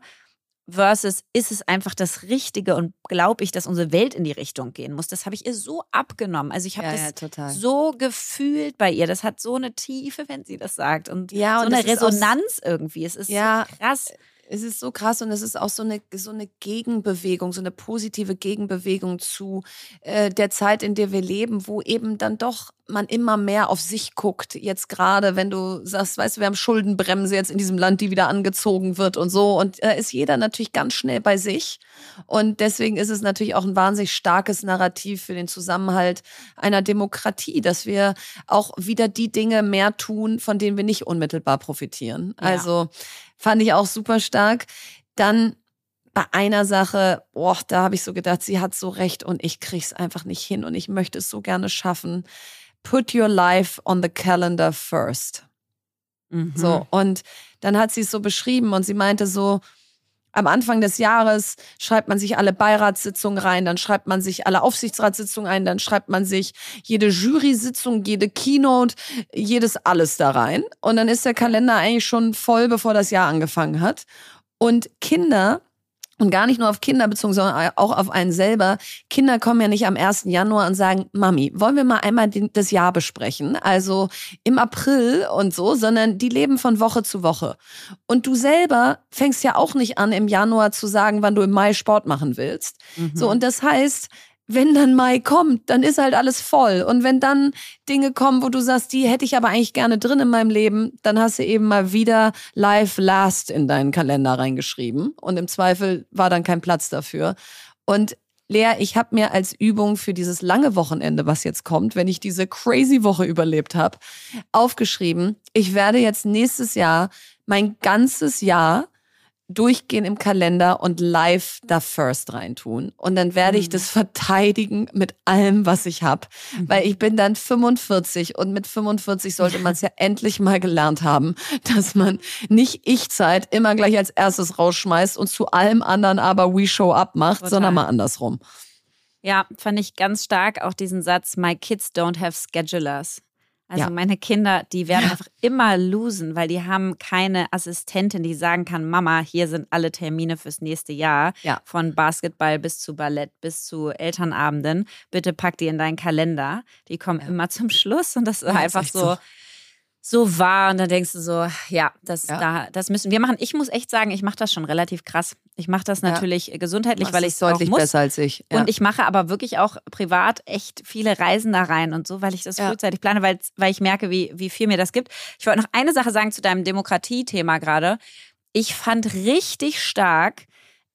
versus ist es einfach das Richtige und glaube ich, dass unsere Welt in die Richtung gehen muss. Das habe ich ihr so abgenommen. Also ich habe
Ja,
das
ja,
so gefühlt bei ihr. Das hat so eine Tiefe, wenn sie das sagt. Und
Ja,
so
und
eine Resonanz irgendwie. Es ist
Ja.
so krass.
Es ist so krass und es ist auch so eine, so eine Gegenbewegung, so eine positive Gegenbewegung zu äh, der Zeit, in der wir leben, wo eben dann doch man immer mehr auf sich guckt. Jetzt gerade, wenn du sagst, weißt du, wir haben Schuldenbremse jetzt in diesem Land, die wieder angezogen wird und so. Und da ist jeder natürlich ganz schnell bei sich. Und deswegen ist es natürlich auch ein wahnsinnig starkes Narrativ für den Zusammenhalt einer Demokratie, dass wir auch wieder die Dinge mehr tun, von denen wir nicht unmittelbar profitieren.
Ja.
Also fand ich auch super stark. Dann bei einer Sache, boah, da habe ich so gedacht, sie hat so recht und ich krieg's einfach nicht hin und ich möchte es so gerne schaffen. Put your life on the calendar first.
Mhm.
So, und dann hat sie es so beschrieben und sie meinte so, am Anfang des Jahres schreibt man sich alle Beiratssitzungen rein, dann schreibt man sich alle Aufsichtsratssitzungen ein, dann schreibt man sich jede Jury-Sitzung, jede Keynote, jedes alles da rein. Und dann ist der Kalender eigentlich schon voll, bevor das Jahr angefangen hat. Und Kinder, und gar nicht nur auf Kinder bezogen, sondern auch auf einen selber. Kinder kommen ja nicht am 1. Januar und sagen, Mami, wollen wir mal einmal das Jahr besprechen? Also im April und so, sondern die leben von Woche zu Woche. Und du selber fängst ja auch nicht an, im Januar zu sagen, wann du im Mai Sport machen willst.
Mhm.
So, und das heißt, wenn dann Mai kommt, dann ist halt alles voll. Und wenn dann Dinge kommen, wo du sagst, die hätte ich aber eigentlich gerne drin in meinem Leben, dann hast du eben mal wieder Live Last in deinen Kalender reingeschrieben. Und im Zweifel war dann kein Platz dafür. Und Lea, ich habe mir als Übung für dieses lange Wochenende, was jetzt kommt, wenn ich diese crazy Woche überlebt habe, aufgeschrieben, ich werde jetzt nächstes Jahr mein ganzes Jahr durchgehen im Kalender und live da First reintun. Und dann werde ich das verteidigen mit allem, was ich habe. Weil ich bin dann 45 und mit 45 sollte man es ja endlich mal gelernt haben, dass man nicht Ich-Zeit immer gleich als erstes rausschmeißt und zu allem anderen aber We Show Up macht,
Total.
sondern mal andersrum.
Ja, fand ich ganz stark auch diesen Satz, my kids don't have schedulers. Also
Ja.
meine Kinder, die werden einfach immer losen, weil die haben keine Assistentin, die sagen kann, Mama, hier sind alle Termine fürs nächste Jahr.
Ja.
Von Basketball bis zu Ballett bis zu Elternabenden. Bitte pack die in deinen Kalender. Die kommen immer zum Schluss und das ist
Ja, ist
einfach
echt
so,
so.
So wahr. Und dann denkst du so, ja, das,
Ja.
Da, das müssen wir machen. Ich muss echt sagen, ich mache das schon relativ krass. Ich mache das
Ja.
natürlich gesundheitlich, weil ich es auch
deutlich
muss.
besser als ich. Ja.
Und ich mache aber wirklich auch privat echt viele Reisen da rein und so, weil ich das frühzeitig plane, weil, weil ich merke, wie, wie viel mir das gibt. Ich wollte noch eine Sache sagen zu deinem Demokratie-Thema gerade. Ich fand richtig stark,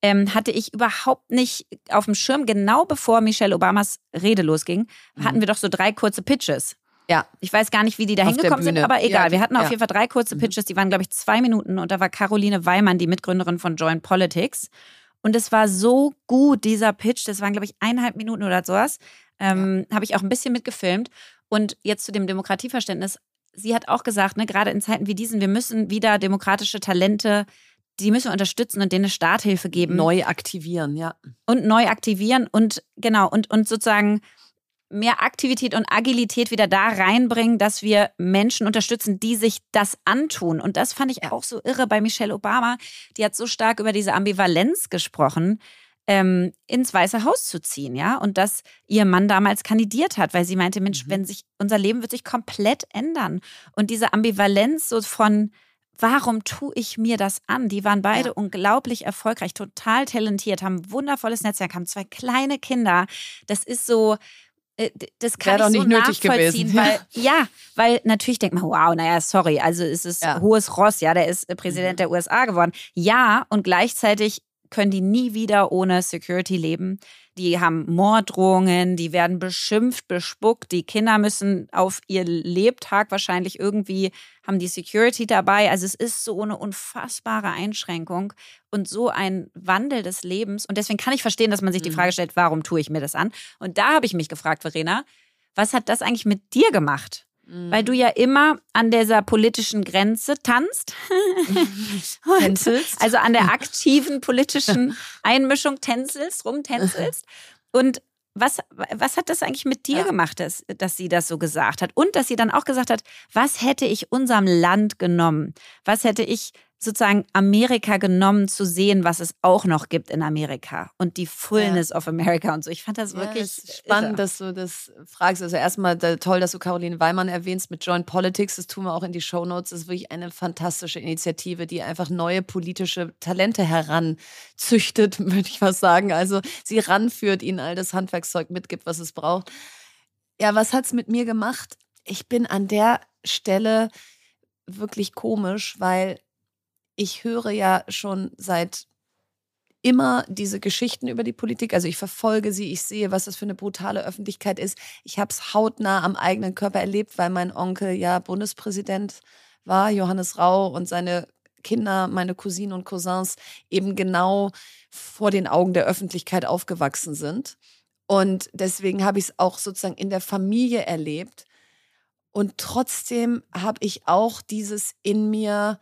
ähm, hatte ich überhaupt nicht auf dem Schirm, genau bevor Michelle Obamas Rede losging, hatten wir doch so drei kurze Pitches.
Ja.
Ich weiß gar nicht, wie die da hingekommen sind, aber egal.
Ja,
wir hatten auf
ja.
jeden Fall drei kurze
Mhm.
Pitches, die waren, glaube ich, zwei Minuten und da war Caroline Weimann, die Mitgründerin von Join Politics. Und es war so gut, dieser Pitch. Das waren, glaube ich, eineinhalb Minuten oder sowas. Ähm, Habe ich auch ein bisschen mitgefilmt. Und jetzt zu dem Demokratieverständnis. Sie hat auch gesagt, ne, gerade in Zeiten wie diesen, wir müssen wieder demokratische Talente, die müssen wir unterstützen und denen eine Starthilfe geben
Neu aktivieren, ja.
und neu aktivieren und genau und, und sozusagen mehr Aktivität und Agilität wieder da reinbringen, dass wir Menschen unterstützen, die sich das antun. Und das fand ich auch so irre bei Michelle Obama. Die hat so stark über diese Ambivalenz gesprochen, ähm, ins Weiße Haus zu ziehen, ja. Und dass ihr Mann damals kandidiert hat, weil sie meinte, Mensch,
Mhm.
wenn sich unser Leben wird sich komplett ändern. Und diese Ambivalenz so von Warum tue ich mir das an? Die waren beide
Ja.
unglaublich erfolgreich, total talentiert, haben ein wundervolles Netzwerk, haben zwei kleine Kinder. Das ist so, das kann
Wäre doch
ich so nachvollziehen,
gewesen.
weil ja, weil natürlich denkt man, wow, naja, sorry, also es ist
Ja.
hohes Ross, ja, der ist äh, Präsident
Mhm.
der USA geworden. Ja, und gleichzeitig können die nie wieder ohne Security leben. Die haben Morddrohungen, die werden beschimpft, bespuckt, die Kinder müssen auf ihr Lebtag wahrscheinlich irgendwie, haben die Security dabei. Also es ist so eine unfassbare Einschränkung und so ein Wandel des Lebens. Und deswegen kann ich verstehen, dass man sich die mhm. Frage stellt, warum tue ich mir das an? Und da habe ich mich gefragt, Verena, was hat das eigentlich mit dir gemacht? Weil du ja immer an dieser politischen Grenze tanzt. tänzelst. Also an der aktiven politischen Einmischung tänzelst, rumtänzelst. Und was, was hat das eigentlich mit dir ja. gemacht, dass, dass sie das so gesagt hat? Und dass sie dann auch gesagt hat, was hätte ich unserem Land genommen? Was hätte ich sozusagen Amerika genommen, zu sehen, was es auch noch gibt in Amerika und die Fullness ja. of America und so. Ich fand das ja, wirklich
das spannend, irre. dass du das fragst. Also erstmal toll, dass du Caroline Weimann erwähnst mit Joint Politics. Das tun wir auch in die Show Notes. Das ist wirklich eine fantastische Initiative, die einfach neue politische Talente heranzüchtet, würde ich was sagen. Also sie ranführt, ihnen all das Handwerkszeug mitgibt, was es braucht. Ja, was hat es mit mir gemacht? Ich bin an der Stelle wirklich komisch, weil ich höre ja schon seit immer diese Geschichten über die Politik. Also ich verfolge sie, ich sehe, was das für eine brutale Öffentlichkeit ist. Ich habe es hautnah am eigenen Körper erlebt, weil mein Onkel ja Bundespräsident war, Johannes Rau, und seine Kinder, meine Cousinen und Cousins eben genau vor den Augen der Öffentlichkeit aufgewachsen sind. Und deswegen habe ich es auch sozusagen in der Familie erlebt. Und trotzdem habe ich auch dieses in mir,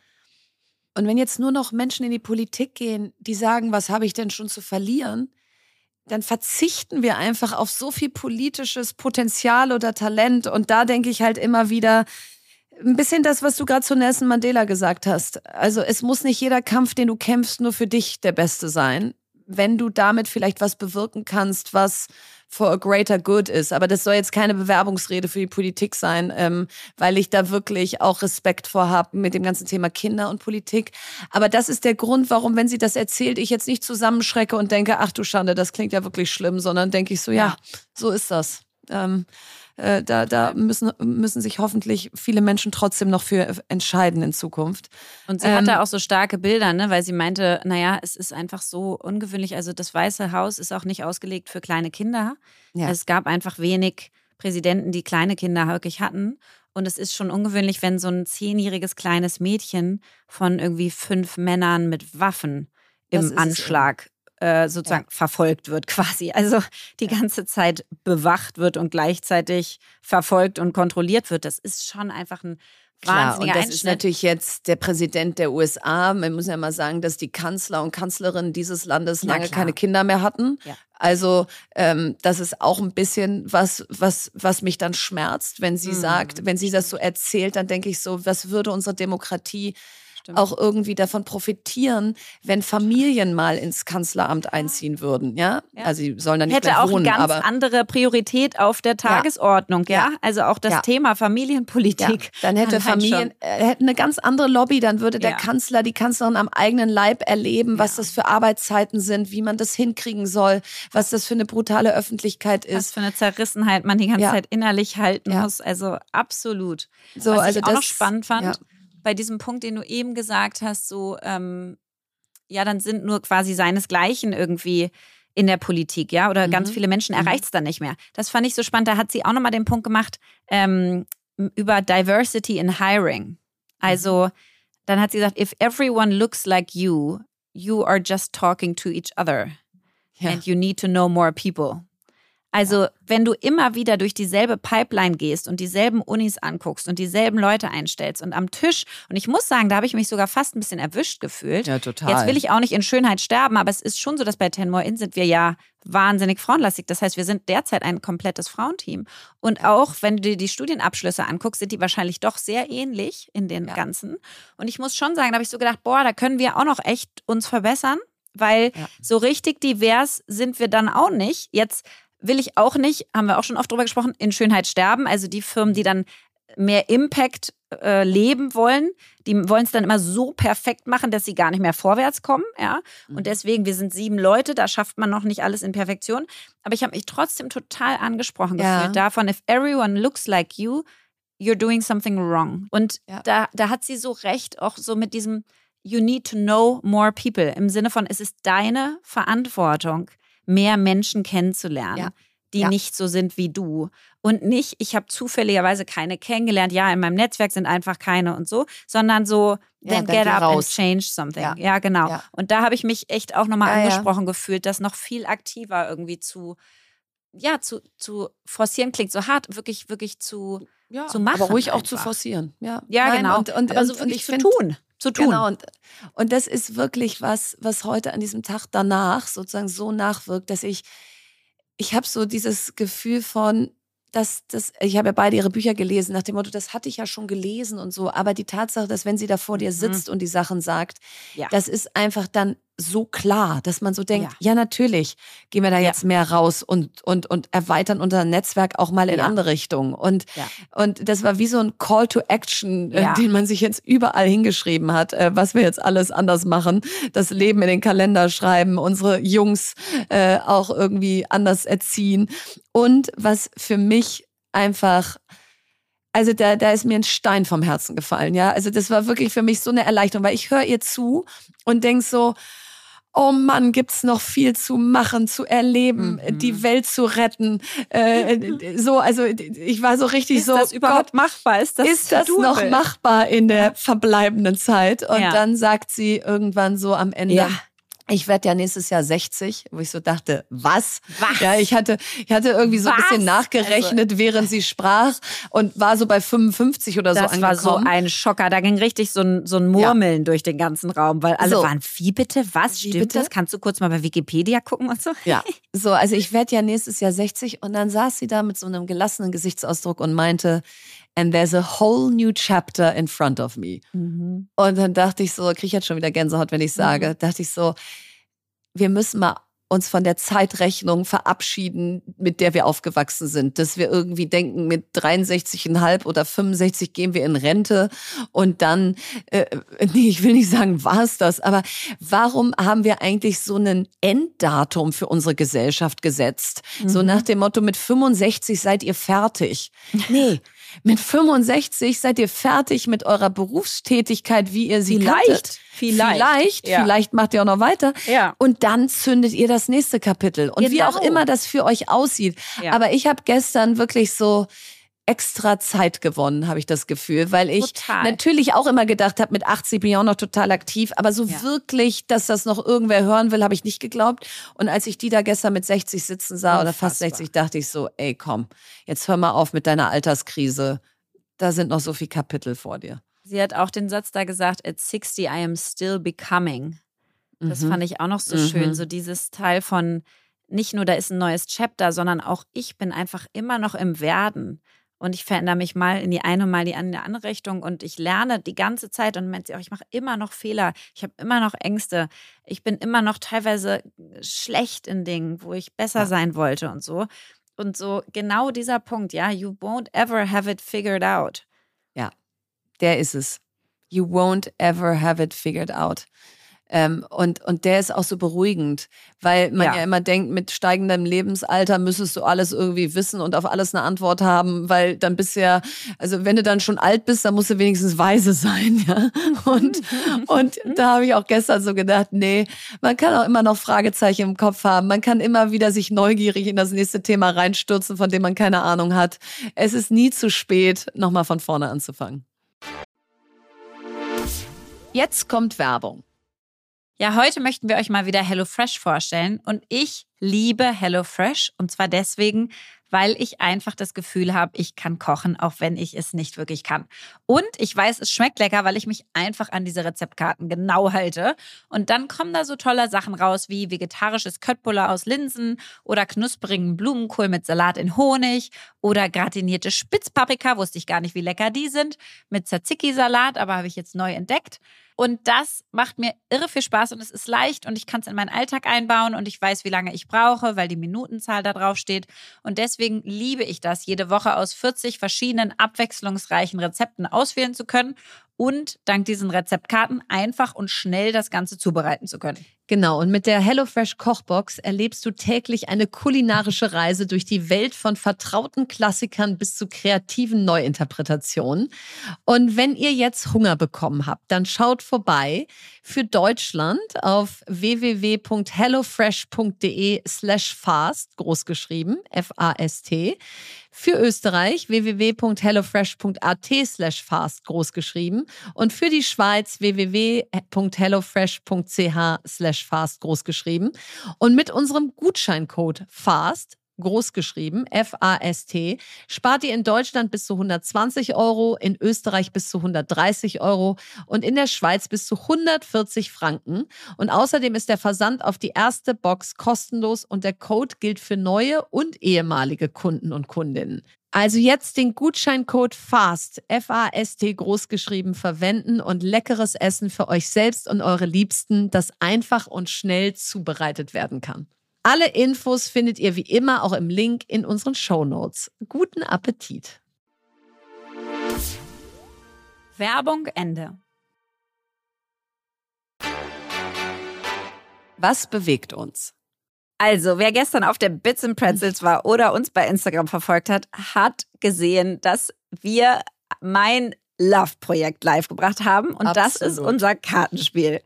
und wenn jetzt nur noch Menschen in die Politik gehen, die sagen, was habe ich denn schon zu verlieren, dann verzichten wir einfach auf so viel politisches Potenzial oder Talent. Und da denke ich halt immer wieder, ein bisschen das, was du gerade zu Nelson Mandela gesagt hast. Also es muss nicht jeder Kampf, den du kämpfst, nur für dich der beste sein. Wenn du damit vielleicht was bewirken kannst, was for a greater good ist. Aber das soll jetzt keine Bewerbungsrede für die Politik sein, ähm, weil ich da wirklich auch Respekt vor habe mit dem ganzen Thema Kinder und Politik. Aber das ist der Grund, warum, wenn sie das erzählt, ich jetzt nicht zusammenschrecke und denke, ach du Schande, das klingt ja wirklich schlimm, sondern denke ich so, ja, so ist das. Ähm, äh, da, da müssen, müssen sich hoffentlich viele Menschen trotzdem noch für entscheiden in Zukunft.
Und sie ähm, hatte auch so starke Bilder, ne? weil sie meinte, naja, es ist einfach so ungewöhnlich. Also das Weiße Haus ist auch nicht ausgelegt für kleine Kinder. Ja. Es gab einfach wenig Präsidenten, die kleine Kinder wirklich hatten. Und es ist schon ungewöhnlich, wenn so ein zehnjähriges kleines Mädchen von irgendwie fünf Männern mit Waffen im Anschlag äh, sozusagen ja. verfolgt wird quasi. Also die ganze Zeit bewacht wird und gleichzeitig verfolgt und kontrolliert wird. Das ist schon einfach ein Klar, und das
Einschnitt. ist natürlich jetzt der Präsident der USA. Man muss ja mal sagen, dass die Kanzler und Kanzlerinnen dieses Landes lange keine Kinder mehr hatten. Ja. Also ähm, das ist auch ein bisschen was, was, was mich dann schmerzt, wenn sie mhm. sagt, wenn sie das so erzählt, dann denke ich so, was würde unsere Demokratie Stimmt. auch irgendwie davon profitieren, wenn Familien mal ins Kanzleramt einziehen würden. Ja, ja. also sie sollen dann nicht
Hätte auch
wohnen,
eine ganz andere Priorität auf der Tagesordnung. Ja, ja? also auch das Thema Familienpolitik.
Dann hätte Familien äh, hätten eine ganz andere Lobby. Dann würde der Kanzler, die Kanzlerin am eigenen Leib erleben, was das für Arbeitszeiten sind, wie man das hinkriegen soll, was das für eine brutale Öffentlichkeit ist,
was für eine Zerrissenheit man die ganze Zeit innerlich halten muss. Also absolut. So, was also ich auch das, noch spannend fand bei diesem Punkt, den du eben gesagt hast, so, ähm, ja, dann sind nur quasi seinesgleichen irgendwie in der Politik, ja, oder mhm. ganz viele Menschen mhm. erreicht es dann nicht mehr. Das fand ich so spannend. Da hat sie auch nochmal den Punkt gemacht ähm, über Diversity in Hiring. Also, mhm. dann hat sie gesagt, if everyone looks like you, you are just talking to each other. Ja. And you need to know more people. Also, wenn du immer wieder durch dieselbe Pipeline gehst und dieselben Unis anguckst und dieselben Leute einstellst und am Tisch, und ich muss sagen, da habe ich mich sogar fast ein bisschen erwischt gefühlt.
Ja, total.
Jetzt will ich auch nicht in Schönheit sterben, aber es ist schon so, dass bei Ten More In sind wir ja wahnsinnig frauenlastig. Das heißt, wir sind derzeit ein komplettes Frauenteam. Und auch wenn du dir die Studienabschlüsse anguckst, sind die wahrscheinlich doch sehr ähnlich in den ja. ganzen. Und ich muss schon sagen, da habe ich so gedacht, boah, da können wir auch noch echt uns verbessern weil ja. so richtig divers sind wir dann auch nicht. Jetzt will ich auch nicht, haben wir auch schon oft drüber gesprochen, in Schönheit sterben. Also die Firmen, die dann mehr Impact äh, leben wollen, die wollen es dann immer so perfekt machen, dass sie gar nicht mehr vorwärts kommen, ja. Und mhm. deswegen, wir sind sieben Leute, da schafft man noch nicht alles in Perfektion. Aber ich habe mich trotzdem total angesprochen ja. gefühlt davon, if everyone looks like you, you're doing something wrong. Und ja. da, da hat sie so recht, auch so mit diesem You need to know more people im Sinne von, es ist deine Verantwortung, mehr Menschen kennenzulernen.
Ja.
Die
Ja.
nicht so sind wie du. Und nicht, ich habe zufälligerweise keine kennengelernt. Ja, in meinem Netzwerk sind einfach keine und so, sondern so,
Ja,
then
dann
get up
raus.
and change something. Ja,
Ja.
genau. Und da habe ich mich echt auch nochmal angesprochen gefühlt, das noch viel aktiver irgendwie zu, ja, zu, zu forcieren klingt so hart, wirklich, wirklich zu,
Ja,
zu machen
aber ruhig auch zu
einfach.
forcieren. Ja,
ja,
Nein,
genau.
Und, und,
aber
und,
so
und
wirklich
ich
zu
find-
tun. Zu tun.
Genau, und, und das ist wirklich was, was heute an diesem Tag danach sozusagen so nachwirkt, dass ich, ich habe so dieses Gefühl von, dass das, ich habe ja beide ihre Bücher gelesen, nach dem Motto, das hatte ich ja schon gelesen und so, aber die Tatsache, dass wenn sie da vor dir
Mhm.
sitzt und die Sachen sagt,
Ja.
das ist einfach dann so klar, dass man so denkt,
Ja.
ja, natürlich gehen wir da
Ja.
jetzt mehr raus und, und, und erweitern unser Netzwerk auch mal in
Ja.
andere Richtungen. Und, und das war wie so ein Call to Action, äh, den man sich jetzt überall hingeschrieben hat, äh, was wir jetzt alles anders machen, das Leben in den Kalender schreiben, unsere Jungs äh, auch irgendwie anders erziehen. Und was für mich einfach also da, da ist mir ein Stein vom Herzen gefallen, ja. Also das war wirklich für mich so eine Erleichterung, weil ich höre ihr zu und denk so, oh Mann, gibt's noch viel zu machen, zu erleben,
Mhm.
die Welt zu retten. Äh, so, also ich war so richtig
ist
so,
das überhaupt
Gott,
machbar? Ist das,
ist das noch machbar in der verbleibenden Zeit? Und
Ja.
dann sagt sie irgendwann so am Ende,
Ja.
Ich werde ja nächstes Jahr 60, wo ich so dachte, was?
Was?
Ja, ich hatte, ich hatte irgendwie so ein
Was?
bisschen nachgerechnet, während sie sprach und war so bei 55 oder so
Das war so
angekommen.
ein Schocker. Da ging richtig so ein, so ein Murmeln durch den ganzen Raum, weil alle
So.
waren, wie bitte? Was?
Wie
Stimmt
bitte?
das? Kannst du kurz mal bei Wikipedia gucken und so?
Ja, so, also ich werde ja nächstes Jahr 60 und dann saß sie da mit so einem gelassenen Gesichtsausdruck und meinte, and there's a whole new chapter in front of me.
Mhm.
Und dann dachte ich so, kriege ich jetzt schon wieder Gänsehaut, wenn ich sage, dachte ich so, wir müssen mal uns von der Zeitrechnung verabschieden, mit der wir aufgewachsen sind. Dass wir irgendwie denken, mit 63,5 oder 65 gehen wir in Rente und dann, äh, nee, ich will nicht sagen, war es das, aber warum haben wir eigentlich so ein Enddatum für unsere Gesellschaft gesetzt? So
Mhm.
nach dem Motto, mit 65 seid ihr fertig. Nee. Mit 65 seid ihr fertig mit eurer Berufstätigkeit, wie ihr sie
Vielleicht.
kanntet.
Vielleicht.
Vielleicht,
Ja.
vielleicht macht ihr auch noch weiter.
Ja.
Und dann zündet ihr das nächste Kapitel. Und wie
Genau.
auch immer das für euch aussieht.
Ja.
Aber ich habe gestern wirklich so extra Zeit gewonnen, habe ich das Gefühl, weil ich
Total.
natürlich auch immer gedacht habe, mit 80 bin ich auch noch total aktiv, aber so
Ja.
wirklich, dass das noch irgendwer hören will, habe ich nicht geglaubt. Und als ich die da gestern mit 60 sitzen sah oder fast
Unfassbar.
60, dachte ich so, ey, komm, jetzt hör mal auf mit deiner Alterskrise. Da sind noch so viele Kapitel vor dir.
Sie hat auch den Satz da gesagt, at 60 I am still becoming. Das
Mhm.
fand ich auch noch so
Mhm.
schön. So dieses Teil von nicht nur, da ist ein neues Chapter, sondern auch ich bin einfach immer noch im Werden. Und ich verändere mich mal in die eine, mal in die andere Richtung. Und ich lerne die ganze Zeit und merke auch, ich mache immer noch Fehler. Ich habe immer noch Ängste. Ich bin immer noch teilweise schlecht in Dingen, wo ich besser
Ja.
sein wollte und so. Und so genau dieser Punkt, ja, you won't ever have it figured out.
Der ist es. You won't ever have it figured out. Ähm, und, und der ist auch so beruhigend, weil man ja.
Ja.
immer denkt, mit steigendem Lebensalter müsstest du alles irgendwie wissen und auf alles eine Antwort haben, weil dann bist du ja, also wenn du dann schon alt bist, dann musst du wenigstens weise sein, ja. Und, und da habe ich auch gestern so gedacht, nee, man kann auch immer noch Fragezeichen im Kopf haben. Man kann immer wieder sich neugierig in das nächste Thema reinstürzen, von dem man keine Ahnung hat. Es ist nie zu spät, nochmal von vorne anzufangen. Jetzt kommt Werbung.
Ja, heute möchten wir euch mal wieder HelloFresh vorstellen. Und ich liebe HelloFresh. Und zwar deswegen, weil ich einfach das Gefühl habe, ich kann kochen, auch wenn ich es nicht wirklich kann. Und ich weiß, es schmeckt lecker, weil ich mich einfach an diese Rezeptkarten genau halte. Und dann kommen da so tolle Sachen raus wie vegetarisches Köttbullar aus Linsen oder knusprigen Blumenkohl mit Salat in Honig oder gratinierte Spitzpaprika, wusste ich gar nicht, wie lecker die sind, mit Tzatziki-Salat, aber habe ich jetzt neu entdeckt. Und das macht mir irre viel Spaß und es ist leicht und ich kann es in meinen Alltag einbauen und ich weiß, wie lange ich brauche, weil die Minutenzahl da drauf steht. Und deswegen liebe ich das, jede Woche aus 40 verschiedenen abwechslungsreichen Rezepten auswählen zu können und dank diesen Rezeptkarten einfach und schnell das Ganze zubereiten zu können.
Genau, und mit der HelloFresh Kochbox erlebst du täglich eine kulinarische Reise durch die Welt von vertrauten Klassikern bis zu kreativen Neuinterpretationen. Und wenn ihr jetzt Hunger bekommen habt, dann schaut vorbei für Deutschland auf www.hellofresh.de slash fast, großgeschrieben, F-A-S-T. Für Österreich www.hellofresh.at slash fast, großgeschrieben. Und für die Schweiz www.hellofresh.ch slash fast, großgeschrieben. Und mit unserem Gutscheincode FAST großgeschrieben, F-A-S-T, spart ihr in Deutschland bis zu 120 Euro, in Österreich bis zu 130 Euro und in der Schweiz bis zu 140 Franken. Und außerdem ist der Versand auf die erste Box kostenlos und der Code gilt für neue und ehemalige Kunden und Kundinnen. Also jetzt den Gutscheincode FAST, F-A-S-T großgeschrieben, verwenden und leckeres Essen für euch selbst und eure Liebsten, das einfach und schnell zubereitet werden kann. Alle Infos findet ihr wie immer auch im Link in unseren Show Notes. Guten Appetit!
Werbung Ende.
Was bewegt uns?
Also, wer gestern auf der Bits and Pretzels war oder uns bei Instagram verfolgt hat, hat gesehen, dass wir mein Love-Projekt live gebracht haben. Und Absolut. das ist unser Kartenspiel.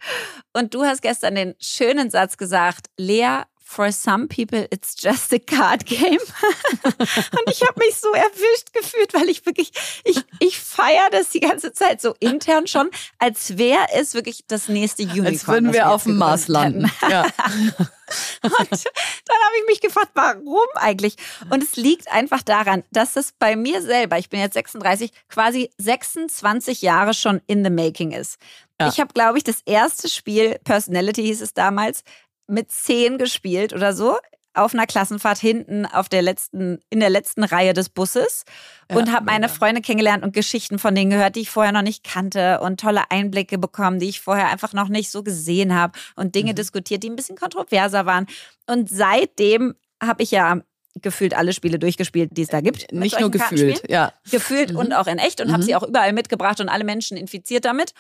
Und du hast gestern den schönen Satz gesagt, Lea, for some people it's just a card game. und ich habe mich so erwischt gefühlt, weil ich wirklich, ich, ich feiere das die ganze Zeit so intern schon, als wäre es wirklich das nächste Unicorn.
Als würden wir auf dem Mars landen. Ja.
Und dann habe ich mich gefragt, warum eigentlich? Und es liegt einfach daran, dass es bei mir selber, ich bin jetzt 36, quasi 26 Jahre schon in the making ist. Ja. Ich habe, glaube ich, das erste Spiel, Personality hieß es damals, mit zehn gespielt oder so auf einer Klassenfahrt hinten auf der letzten, in der letzten Reihe des Busses ja, und habe meine Freunde kennengelernt und Geschichten von denen gehört, die ich vorher noch nicht kannte und tolle Einblicke bekommen, die ich vorher einfach noch nicht so gesehen habe und Dinge mhm. diskutiert, die ein bisschen kontroverser waren. Und seitdem habe ich ja gefühlt alle Spiele durchgespielt, die es da gibt.
Nicht nur gefühlt, ja.
Gefühlt mhm. und auch in echt und mhm. habe sie auch überall mitgebracht und alle Menschen infiziert damit.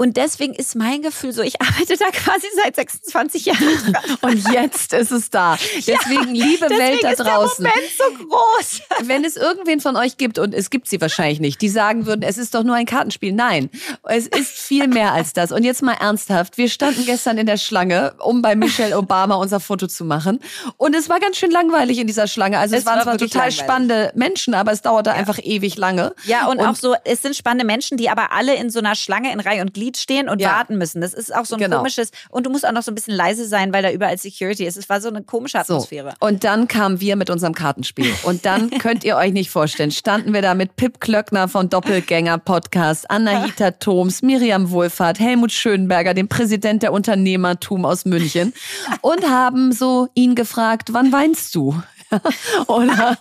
Und deswegen ist mein Gefühl so, ich arbeite da quasi seit 26 Jahren.
Und jetzt ist es da. Deswegen, ja, liebe deswegen Welt da draußen.
Ist der Moment so groß.
Wenn es irgendwen von euch gibt, und es gibt sie wahrscheinlich nicht, die sagen würden, es ist doch nur ein Kartenspiel. Nein, es ist viel mehr als das. Und jetzt mal ernsthaft. Wir standen gestern in der Schlange, um bei Michelle Obama unser Foto zu machen. Und es war ganz schön langweilig in dieser Schlange. Also es, es waren zwar total langweilig. spannende Menschen, aber es dauerte ja. einfach ewig lange.
Ja, und, und auch so, es sind spannende Menschen, die aber alle in so einer Schlange in Reihe und Glied Glied stehen und ja. warten müssen. Das ist auch so ein genau. komisches. Und du musst auch noch so ein bisschen leise sein, weil da überall Security ist. Es war so eine komische Atmosphäre.
So. Und dann kamen wir mit unserem Kartenspiel. Und dann könnt ihr euch nicht vorstellen, standen wir da mit Pip Klöckner von Doppelgänger Podcast, Anahita Thoms, Miriam Wohlfahrt, Helmut Schönberger, dem Präsident der Unternehmertum aus München und haben so ihn gefragt, wann weinst du? Oder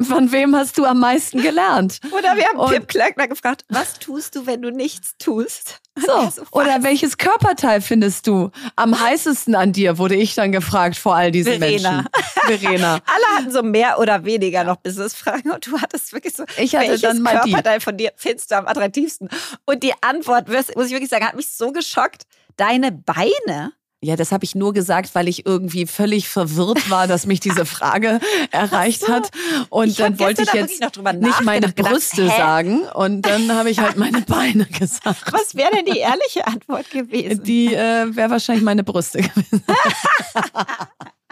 von wem hast du am meisten gelernt?
Oder wir haben und, Pip Klöckner gefragt, was tust du, wenn du nichts tust?
So. so Oder welches Körperteil findest du am heißesten an dir, wurde ich dann gefragt vor all diesen Verena.
Menschen. Verena. Alle hatten so mehr oder weniger noch Business-Fragen und du hattest wirklich so,
ich hatte
welches
dann mal
Körperteil die. von dir findest du am attraktivsten? Und die Antwort, muss ich wirklich sagen, hat mich so geschockt. Deine Beine?
Ja, das habe ich nur gesagt, weil ich irgendwie völlig verwirrt war, dass mich diese Frage erreicht so. hat. Und ich dann wollte ich jetzt nicht meine Brüste gedacht, sagen. Und dann habe ich halt meine Beine gesagt.
Was wäre denn die ehrliche Antwort gewesen?
Die äh, wäre wahrscheinlich meine Brüste gewesen.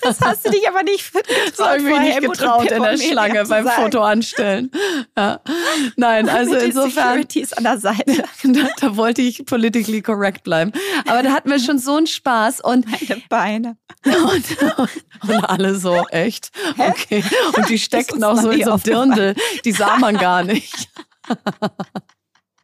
Das hast du dich aber nicht getraut.
Ich mich nicht getraut in der Schlange beim Foto anstellen. Ja. Nein, also
Mit
insofern.
Securities an der Seite.
Da, da, wollte ich politically correct bleiben. Aber da hatten wir schon so einen Spaß und.
Meine Beine.
Und, und alle so, echt? Okay. Und die steckten auch so in so einem Dirndl. Die sah man gar nicht.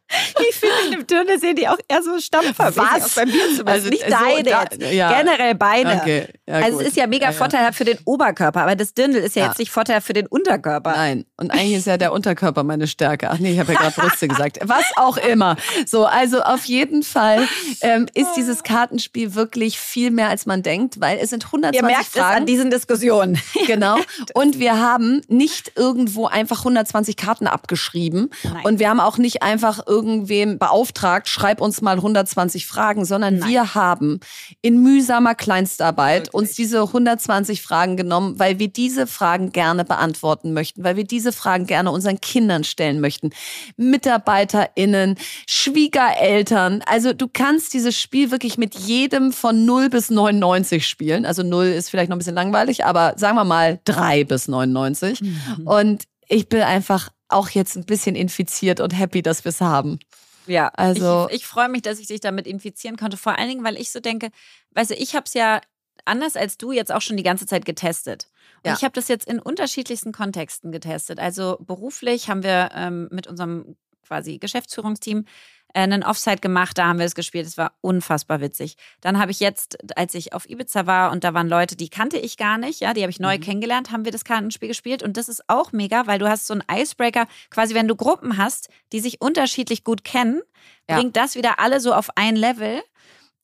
Ich finde, in dem Dirndl sehen die auch eher so stampfermäßig
Was?
Bei mir zumindest.
Also,
nicht
so,
deine
da-
jetzt.
ja.
Generell Beine.
Okay, ja,
also
gut.
es ist ja mega
Ja,
vorteilhaft für den Oberkörper, aber das Dirndl ist ja, jetzt nicht vorteilhaft für den Unterkörper.
Nein, und eigentlich ist ja der Unterkörper meine Stärke. Ach nee, ich habe ja gerade Brüste gesagt. Was auch immer. So, also auf jeden Fall ähm, ist dieses Kartenspiel wirklich viel mehr, als man denkt, weil es sind 120
Ihr merkt es
Fragen.
an diesen Diskussionen.
Genau. Und wir haben nicht irgendwo einfach 120 Karten abgeschrieben.
Nein.
Und wir haben auch nicht einfach irgendwem beauftragt, schreib uns mal 120 Fragen, sondern wir haben in mühsamer Kleinstarbeit uns diese 120 Fragen genommen, weil wir diese Fragen gerne beantworten möchten, weil wir diese Fragen gerne unseren Kindern stellen möchten. MitarbeiterInnen, Schwiegereltern. Also du kannst dieses Spiel wirklich mit jedem von 0 bis 99 spielen. Also 0 ist vielleicht noch ein bisschen langweilig, aber sagen wir mal 3 bis 99. Und ich bin einfach auch jetzt ein bisschen infiziert und happy, dass wir es haben.
Ja,
Also-
ich, ich freue mich, dass ich dich damit infizieren konnte. Vor allen Dingen, weil ich so denke, weißt du, ich habe es ja anders als du jetzt auch schon die ganze Zeit getestet. Und
Ja.
ich habe das jetzt in unterschiedlichsten Kontexten getestet. Also beruflich haben wir ähm, mit unserem quasi Geschäftsführungsteam einen Offside gemacht, da haben wir es gespielt. Es war unfassbar witzig. Dann habe ich jetzt, als ich auf Ibiza war und da waren Leute, die kannte ich gar nicht, ja, die habe ich neu kennengelernt, haben wir das Kartenspiel gespielt und das ist auch mega, weil du hast so einen Icebreaker, quasi wenn du Gruppen hast, die sich unterschiedlich gut kennen,
Ja.
bringt das wieder alle so auf ein Level.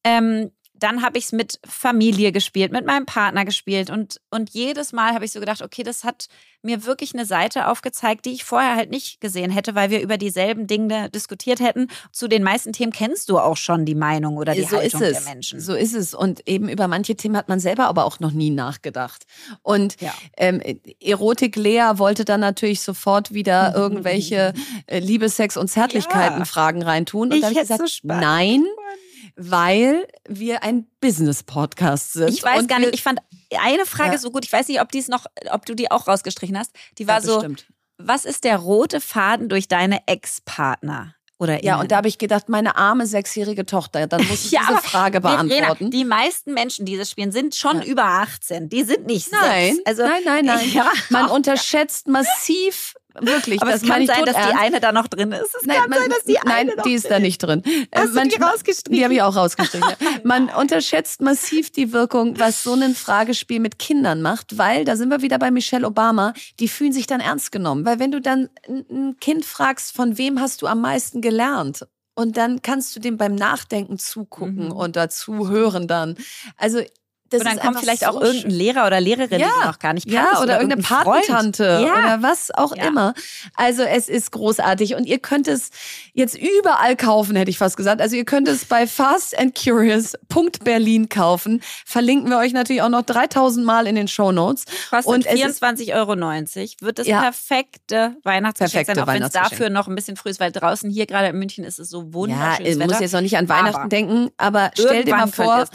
Ähm, dann habe ich es mit Familie gespielt, mit meinem Partner gespielt und, und jedes Mal habe ich so gedacht, okay, das hat mir wirklich eine Seite aufgezeigt, die ich vorher halt nicht gesehen hätte, weil wir über dieselben Dinge diskutiert hätten. Zu den meisten Themen kennst du auch schon die Meinung oder die
so ist
Haltung
es.
der Menschen.
So ist es. Und eben über manche Themen hat man selber aber auch noch nie nachgedacht. Und
Ja.
ähm, Erotik Lea wollte dann natürlich sofort wieder irgendwelche äh, Liebe, Sex und Zärtlichkeiten
Ja.
Fragen reintun. Und
Ich
da habe ich
so
gesagt,
spannend
nein, weil wir ein Business-Podcast sind.
Ich weiß gar nicht, ich fand eine Frage
Ja.
so gut, ich weiß nicht, ob die es noch, ob du die auch rausgestrichen hast. Die war
Ja,
so,
bestimmt.
was ist der rote Faden durch deine Ex-Partner? Oder
Ja,
innen?
und da habe ich gedacht, meine arme sechsjährige Tochter, dann muss ich
Ja,
diese Frage beantworten.
die meisten Menschen, die das spielen, sind schon über 18. Die sind nicht
Nein,
sechs. Also,
nein, nein, nein.
Ja.
Man unterschätzt massiv, wirklich,
aber
das
es kann sein, dass die
todernst.
eine da noch drin ist. Es
Nein,
kann
man,
sein, dass die
nein,
eine noch
die ist da nicht drin. Äh,
Hast du die rausgestrichen?
Die habe ich auch rausgestrichen. ja. Man unterschätzt massiv die Wirkung, was so ein Fragespiel mit Kindern macht, weil, da sind wir wieder bei Michelle Obama, die fühlen sich dann ernst genommen. Weil wenn du dann ein ein Kind fragst, von wem hast du am meisten gelernt? Und dann kannst du dem beim Nachdenken zugucken
Mhm.
und dazu hören dann. Also das
Und dann kommt vielleicht
so
auch irgendein Lehrer oder Lehrerin,
Ja.
die du noch gar nicht
ja,
kanntest.
oder, irgendeine. Patentante
Ja.
oder was auch
Ja.
immer. Also es ist großartig und ihr könnt es jetzt überall kaufen, hätte ich fast gesagt. Also ihr könnt es bei fastandcurious.berlin kaufen. Verlinken wir euch natürlich auch noch 3000 Mal in den Show Notes.
Kostet
Und es ist
24,90 Euro. Wird das
Ja.
perfekte Weihnachtsgeschenk
Perfekte
sein, auch wenn es dafür noch ein bisschen früh ist, weil draußen hier gerade in München ist es so
Ja,
wunderschönes
ihr muss jetzt noch nicht an Weihnachten
Aber
denken, aber stell dir mal vor,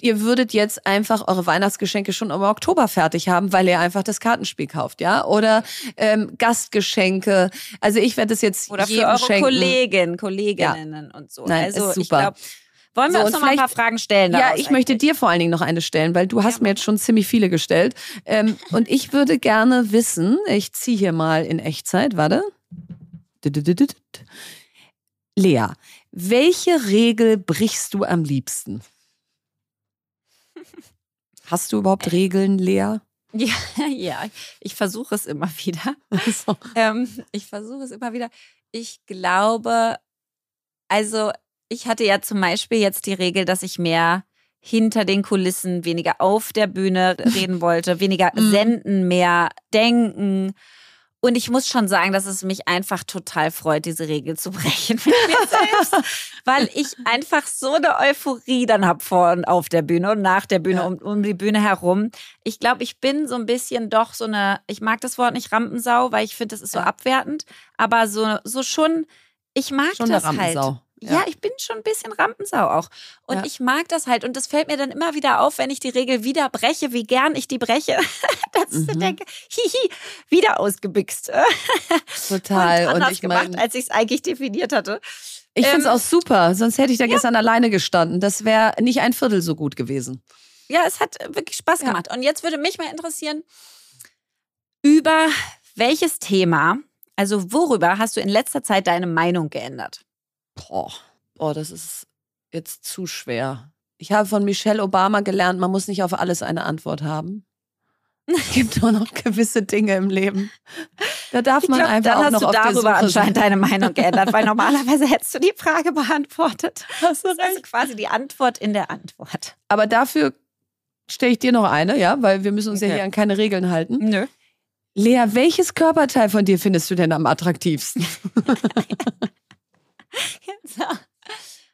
ihr würdet jetzt einfach eure Weihnachtsgeschenke schon im Oktober fertig haben, weil ihr einfach das Kartenspiel kauft, ja? Oder ähm, Gastgeschenke. Also ich werde es jetzt
Oder für
jedem
eure
schenken.
Kolleginnen, Kolleginnen und so.
Nein,
also
ist
ich
super.
glaube, wollen wir
So,
uns noch mal ein paar Fragen stellen?
Ja, ich möchte
eigentlich?
dir vor allen Dingen noch eine stellen, weil du hast mir jetzt schon ziemlich viele gestellt. Ähm, und ich würde gerne wissen, ich ziehe hier mal in Echtzeit, warte. Lea, welche Regel brichst du am liebsten? Hast du überhaupt Regeln, Lea?
Ja, ja, ich versuche es immer wieder.
Also,
Ähm, ich versuche es immer wieder. Ich glaube, also ich hatte ja zum Beispiel jetzt die Regel, dass ich mehr hinter den Kulissen, weniger auf der Bühne reden wollte, weniger
Mhm.
senden, mehr denken. Und ich muss schon sagen, dass es mich einfach total freut, diese Regel zu brechen mit mir selbst, weil ich einfach so eine Euphorie dann habe vor und auf der Bühne und nach der Bühne,
Ja.
um, um die Bühne herum. Ich glaube, ich bin so ein bisschen doch so eine, ich mag das Wort nicht Rampensau, weil ich finde, das ist so
Ja.
abwertend, aber so, so schon, ich mag
Schon
das halt. Ja.
Ja.
ich bin schon ein bisschen Rampensau auch. Und
Ja.
ich mag das halt. Und das fällt mir dann immer wieder auf, wenn ich die Regel wieder breche, wie gern ich die breche. Dass ich so
Mhm.
denke, hihi, wieder ausgebüxt.
Total.
Und
Und, ich
gemacht,
meine,
als ich es eigentlich definiert hatte.
ich finde es
ähm,
auch super, sonst hätte ich da gestern alleine gestanden. Das wäre nicht ein Viertel so gut gewesen.
Ja, es hat wirklich Spaß
Ja.
gemacht. Und jetzt würde mich mal interessieren, über welches Thema, also worüber hast du in letzter Zeit deine Meinung geändert?
Boah, boah, das ist jetzt zu schwer. Ich habe von Michelle Obama gelernt, man muss nicht auf alles eine Antwort haben. Es gibt nur noch gewisse Dinge im Leben. Da darf man
glaub,
einfach
dann
auch
hast
noch
du
auf
darüber anscheinend deine Meinung geändert, weil normalerweise hättest du die Frage beantwortet.
Hast du
Das ist
recht.
quasi die Antwort in der Antwort.
Aber dafür stelle ich dir noch eine, ja, weil wir müssen uns ja
Okay.
hier an keine Regeln halten.
Nö.
Lea, welches Körperteil von dir findest du denn am attraktivsten?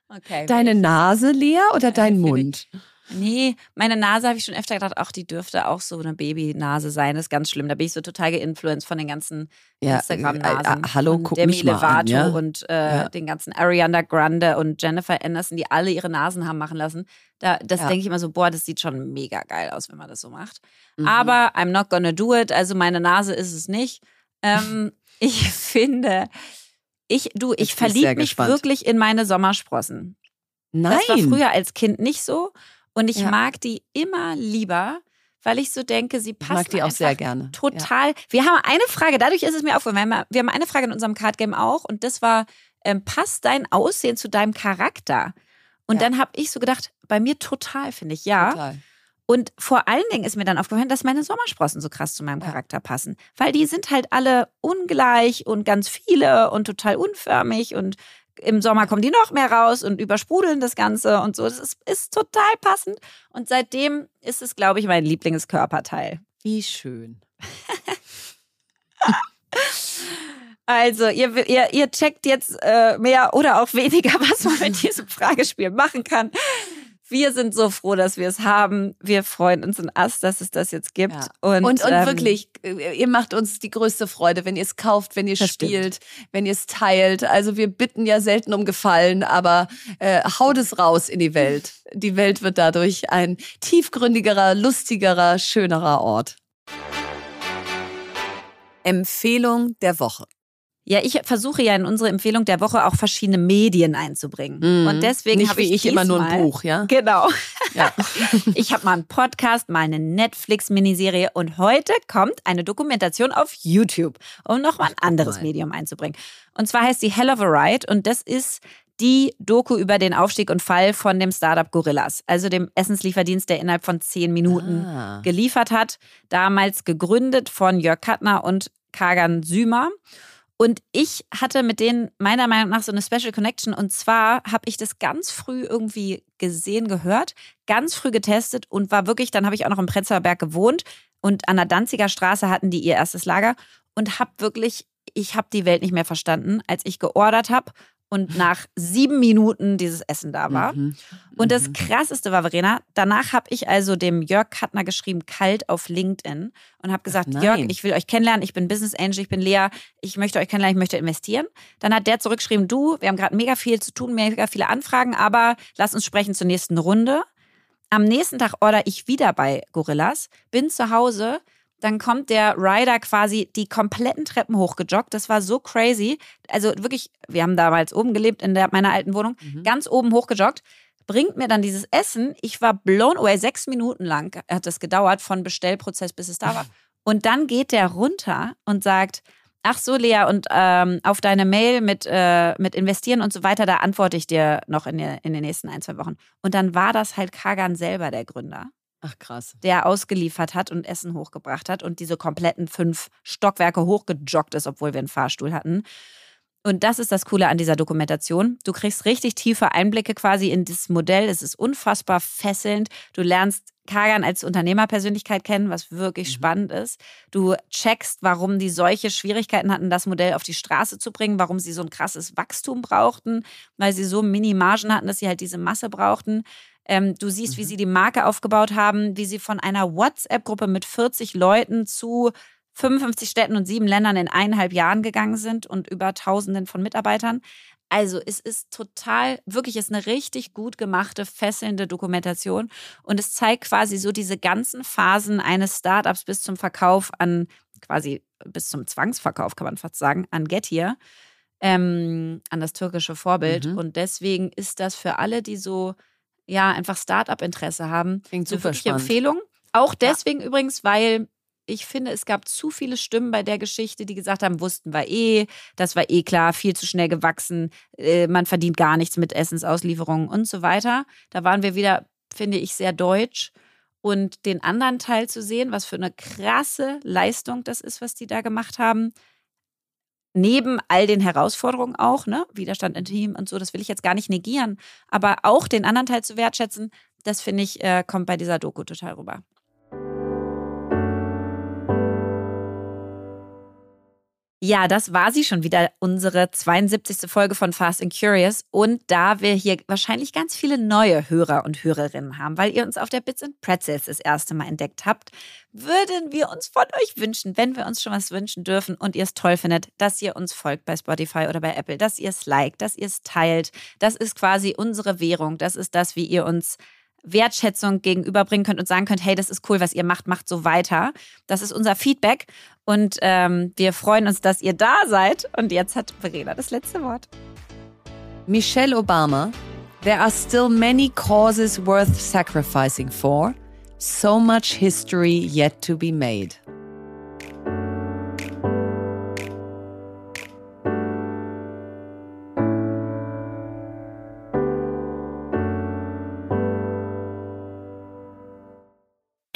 Okay.
Deine Nase, Lea, oder dein
finde
Mund?
Nee, meine Nase habe ich schon öfter gedacht, ach, die dürfte auch so eine Babynase sein. Das ist ganz schlimm. Da bin ich so total geinfluenced von den ganzen Instagram-Nasen.
äh, äh, hallo, guck
Demi
mich mal an,
Lovato
ja?
und äh,
Ja.
den ganzen Ariana Grande und Jennifer Anderson, die alle ihre Nasen haben machen lassen. Da, das
Ja.
denke ich immer so, boah, das sieht schon mega geil aus, wenn man das so macht.
Mhm.
Aber I'm not gonna do it. Also meine Nase ist es nicht. Ähm, ich finde, ich, du, ich
ich
verliebe mich
gespannt.
wirklich in meine Sommersprossen.
Nein.
Das war früher als Kind nicht so. Und ich
Ja.
mag die immer lieber, weil ich so denke, sie
ich
passen
mag die auch sehr gerne.
total. Wir haben eine Frage, dadurch ist es mir aufgefallen. Wir haben, wir haben eine Frage in unserem Card Game auch und das war, ähm, passt dein Aussehen zu deinem Charakter? Und
Ja.
dann habe ich so gedacht, bei mir total, finde ich,
Ja.
ja.
Total.
Und vor allen Dingen ist mir dann aufgefallen, dass meine Sommersprossen so krass zu meinem. Charakter passen. Weil die sind halt alle ungleich und ganz viele und total unförmig und im Sommer kommen die noch mehr raus und übersprudeln das Ganze und so. Das ist, ist total passend. Und seitdem ist es, glaube ich, mein Lieblingskörperteil.
Wie schön.
Also, ihr, ihr, ihr checkt jetzt äh, mehr oder auch weniger, was man mit diesem Fragespiel machen kann. Wir sind so froh, dass wir es haben. Wir freuen uns in Ast, dass es das jetzt gibt.
Ja.
Und,
Und, und
ähm,
wirklich, äh, ihr macht uns die größte Freude, wenn ihr es kauft, wenn ihr spielt, wenn ihr es teilt. Also wir bitten ja selten um Gefallen, aber äh, haut es raus in die Welt. Die Welt wird dadurch ein tiefgründigerer, lustigerer, schönerer Ort. Empfehlung der Woche.
Ja, ich versuche ja in unsere Empfehlung der Woche auch verschiedene Medien einzubringen. Und deswegen
Mhm.
Habe
wie
ich
ich immer nur ein Buch, ja?
Genau.
Ja.
Ich habe mal einen Podcast, mal eine Netflix-Miniserie und heute kommt eine Dokumentation auf YouTube, um nochmal ein anderes. Medium einzubringen. Und zwar heißt sie Hell of a Ride und das ist die Doku über den Aufstieg und Fall von dem Startup Gorillas, also dem Essenslieferdienst, der innerhalb von zehn Minuten
Ah.
geliefert hat. Damals gegründet von Jörg Kattner und Kagan Sümer. Und ich hatte mit denen meiner Meinung nach so eine Special Connection. Und zwar habe ich das ganz früh irgendwie gesehen, gehört, ganz früh getestet und war wirklich, dann habe ich auch noch im Prenzlauer Berg gewohnt. Und an der Danziger Straße hatten die ihr erstes Lager. Und habe wirklich, ich habe die Welt nicht mehr verstanden, als ich geordert habe und nach sieben Minuten dieses Essen da war.
Mhm.
Und das Krasseste war, Verena, danach habe ich also dem Jörg Kattner geschrieben, kalt auf LinkedIn und habe gesagt,
nein.
Jörg, ich will euch kennenlernen, ich bin Business Angel, ich bin Lea, ich möchte euch kennenlernen, ich möchte investieren. Dann hat der zurückgeschrieben, du, wir haben gerade mega viel zu tun, mega viele Anfragen, aber lass uns sprechen zur nächsten Runde. Am nächsten Tag order ich wieder bei Gorillas, bin zu Hause, dann kommt der Rider quasi die kompletten Treppen hochgejoggt. Das war so crazy. Also wirklich, wir haben damals oben gelebt in der, meiner alten Wohnung, ganz oben hochgejoggt. Bringt mir dann dieses Essen. Ich war blown away. Sechs Minuten lang hat das gedauert von Bestellprozess, bis es da war. Und dann geht der runter und sagt, ach so, Lea, und ähm, auf deine Mail mit, äh, mit investieren und so weiter, da antworte ich dir noch in, der, in den nächsten ein, zwei Wochen. Und dann war das halt Kagan selber, der Gründer
Ach krass.
der ausgeliefert hat und Essen hochgebracht hat und diese kompletten fünf Stockwerke hochgejoggt ist, obwohl wir einen Fahrstuhl hatten. Und das ist das Coole an dieser Dokumentation. Du kriegst richtig tiefe Einblicke quasi in das Modell. Es ist unfassbar fesselnd. Du lernst Kagan als Unternehmerpersönlichkeit kennen, was wirklich spannend ist. Du checkst, warum die solche Schwierigkeiten hatten, das Modell auf die Straße zu bringen, warum sie so ein krasses Wachstum brauchten, weil sie so Mini-Margen hatten, dass sie halt diese Masse brauchten. Ähm, du siehst, wie sie die Marke aufgebaut haben, wie sie von einer WhatsApp-Gruppe mit 40 Leuten zu 55 Städten und sieben Ländern in eineinhalb Jahren gegangen sind und über Tausenden von Mitarbeitern. Also es ist total, wirklich ist eine richtig gut gemachte, fesselnde Dokumentation und es zeigt quasi so diese ganzen Phasen eines Startups bis zum Verkauf an, quasi bis zum Zwangsverkauf, kann man fast sagen, an Getir, ähm, an das türkische Vorbild.
Mhm.
Und deswegen ist das für alle, die so, ja, einfach Startup-Interesse haben,
Klingt super spannend.
Empfehlung. Auch deswegen übrigens, weil ich finde, es gab zu viele Stimmen bei der Geschichte, die gesagt haben, wussten wir eh, das war eh klar, viel zu schnell gewachsen, äh, man verdient gar nichts mit Essensauslieferungen und so weiter. Da waren wir wieder, finde ich, sehr deutsch. Und den anderen Teil zu sehen, was für eine krasse Leistung das ist, was die da gemacht haben, neben all den Herausforderungen auch, ne, Widerstand im Team und so, das will ich jetzt gar nicht negieren, aber auch den anderen Teil zu wertschätzen, das finde ich, äh, kommt bei dieser Doku total rüber. Ja, das war sie schon wieder, unsere 72. Folge von Fast and Curious. Und da wir hier wahrscheinlich ganz viele neue Hörer und Hörerinnen haben, weil ihr uns auf der Bits and Pretzels das erste Mal entdeckt habt, würden wir uns von euch wünschen, wenn wir uns schon was wünschen dürfen und ihr es toll findet, dass ihr uns folgt bei Spotify oder bei Apple, dass ihr es liked, dass ihr es teilt. Das ist quasi unsere Währung. Das ist das, wie ihr uns Wertschätzung gegenüberbringen könnt und sagen könnt, hey, das ist cool, was ihr macht, macht so weiter. Das ist unser Feedback und ähm, wir freuen uns, dass ihr da seid. Und jetzt hat Verena das letzte Wort.
Michelle Obama, there are still many causes worth sacrificing for. So much history yet to be made.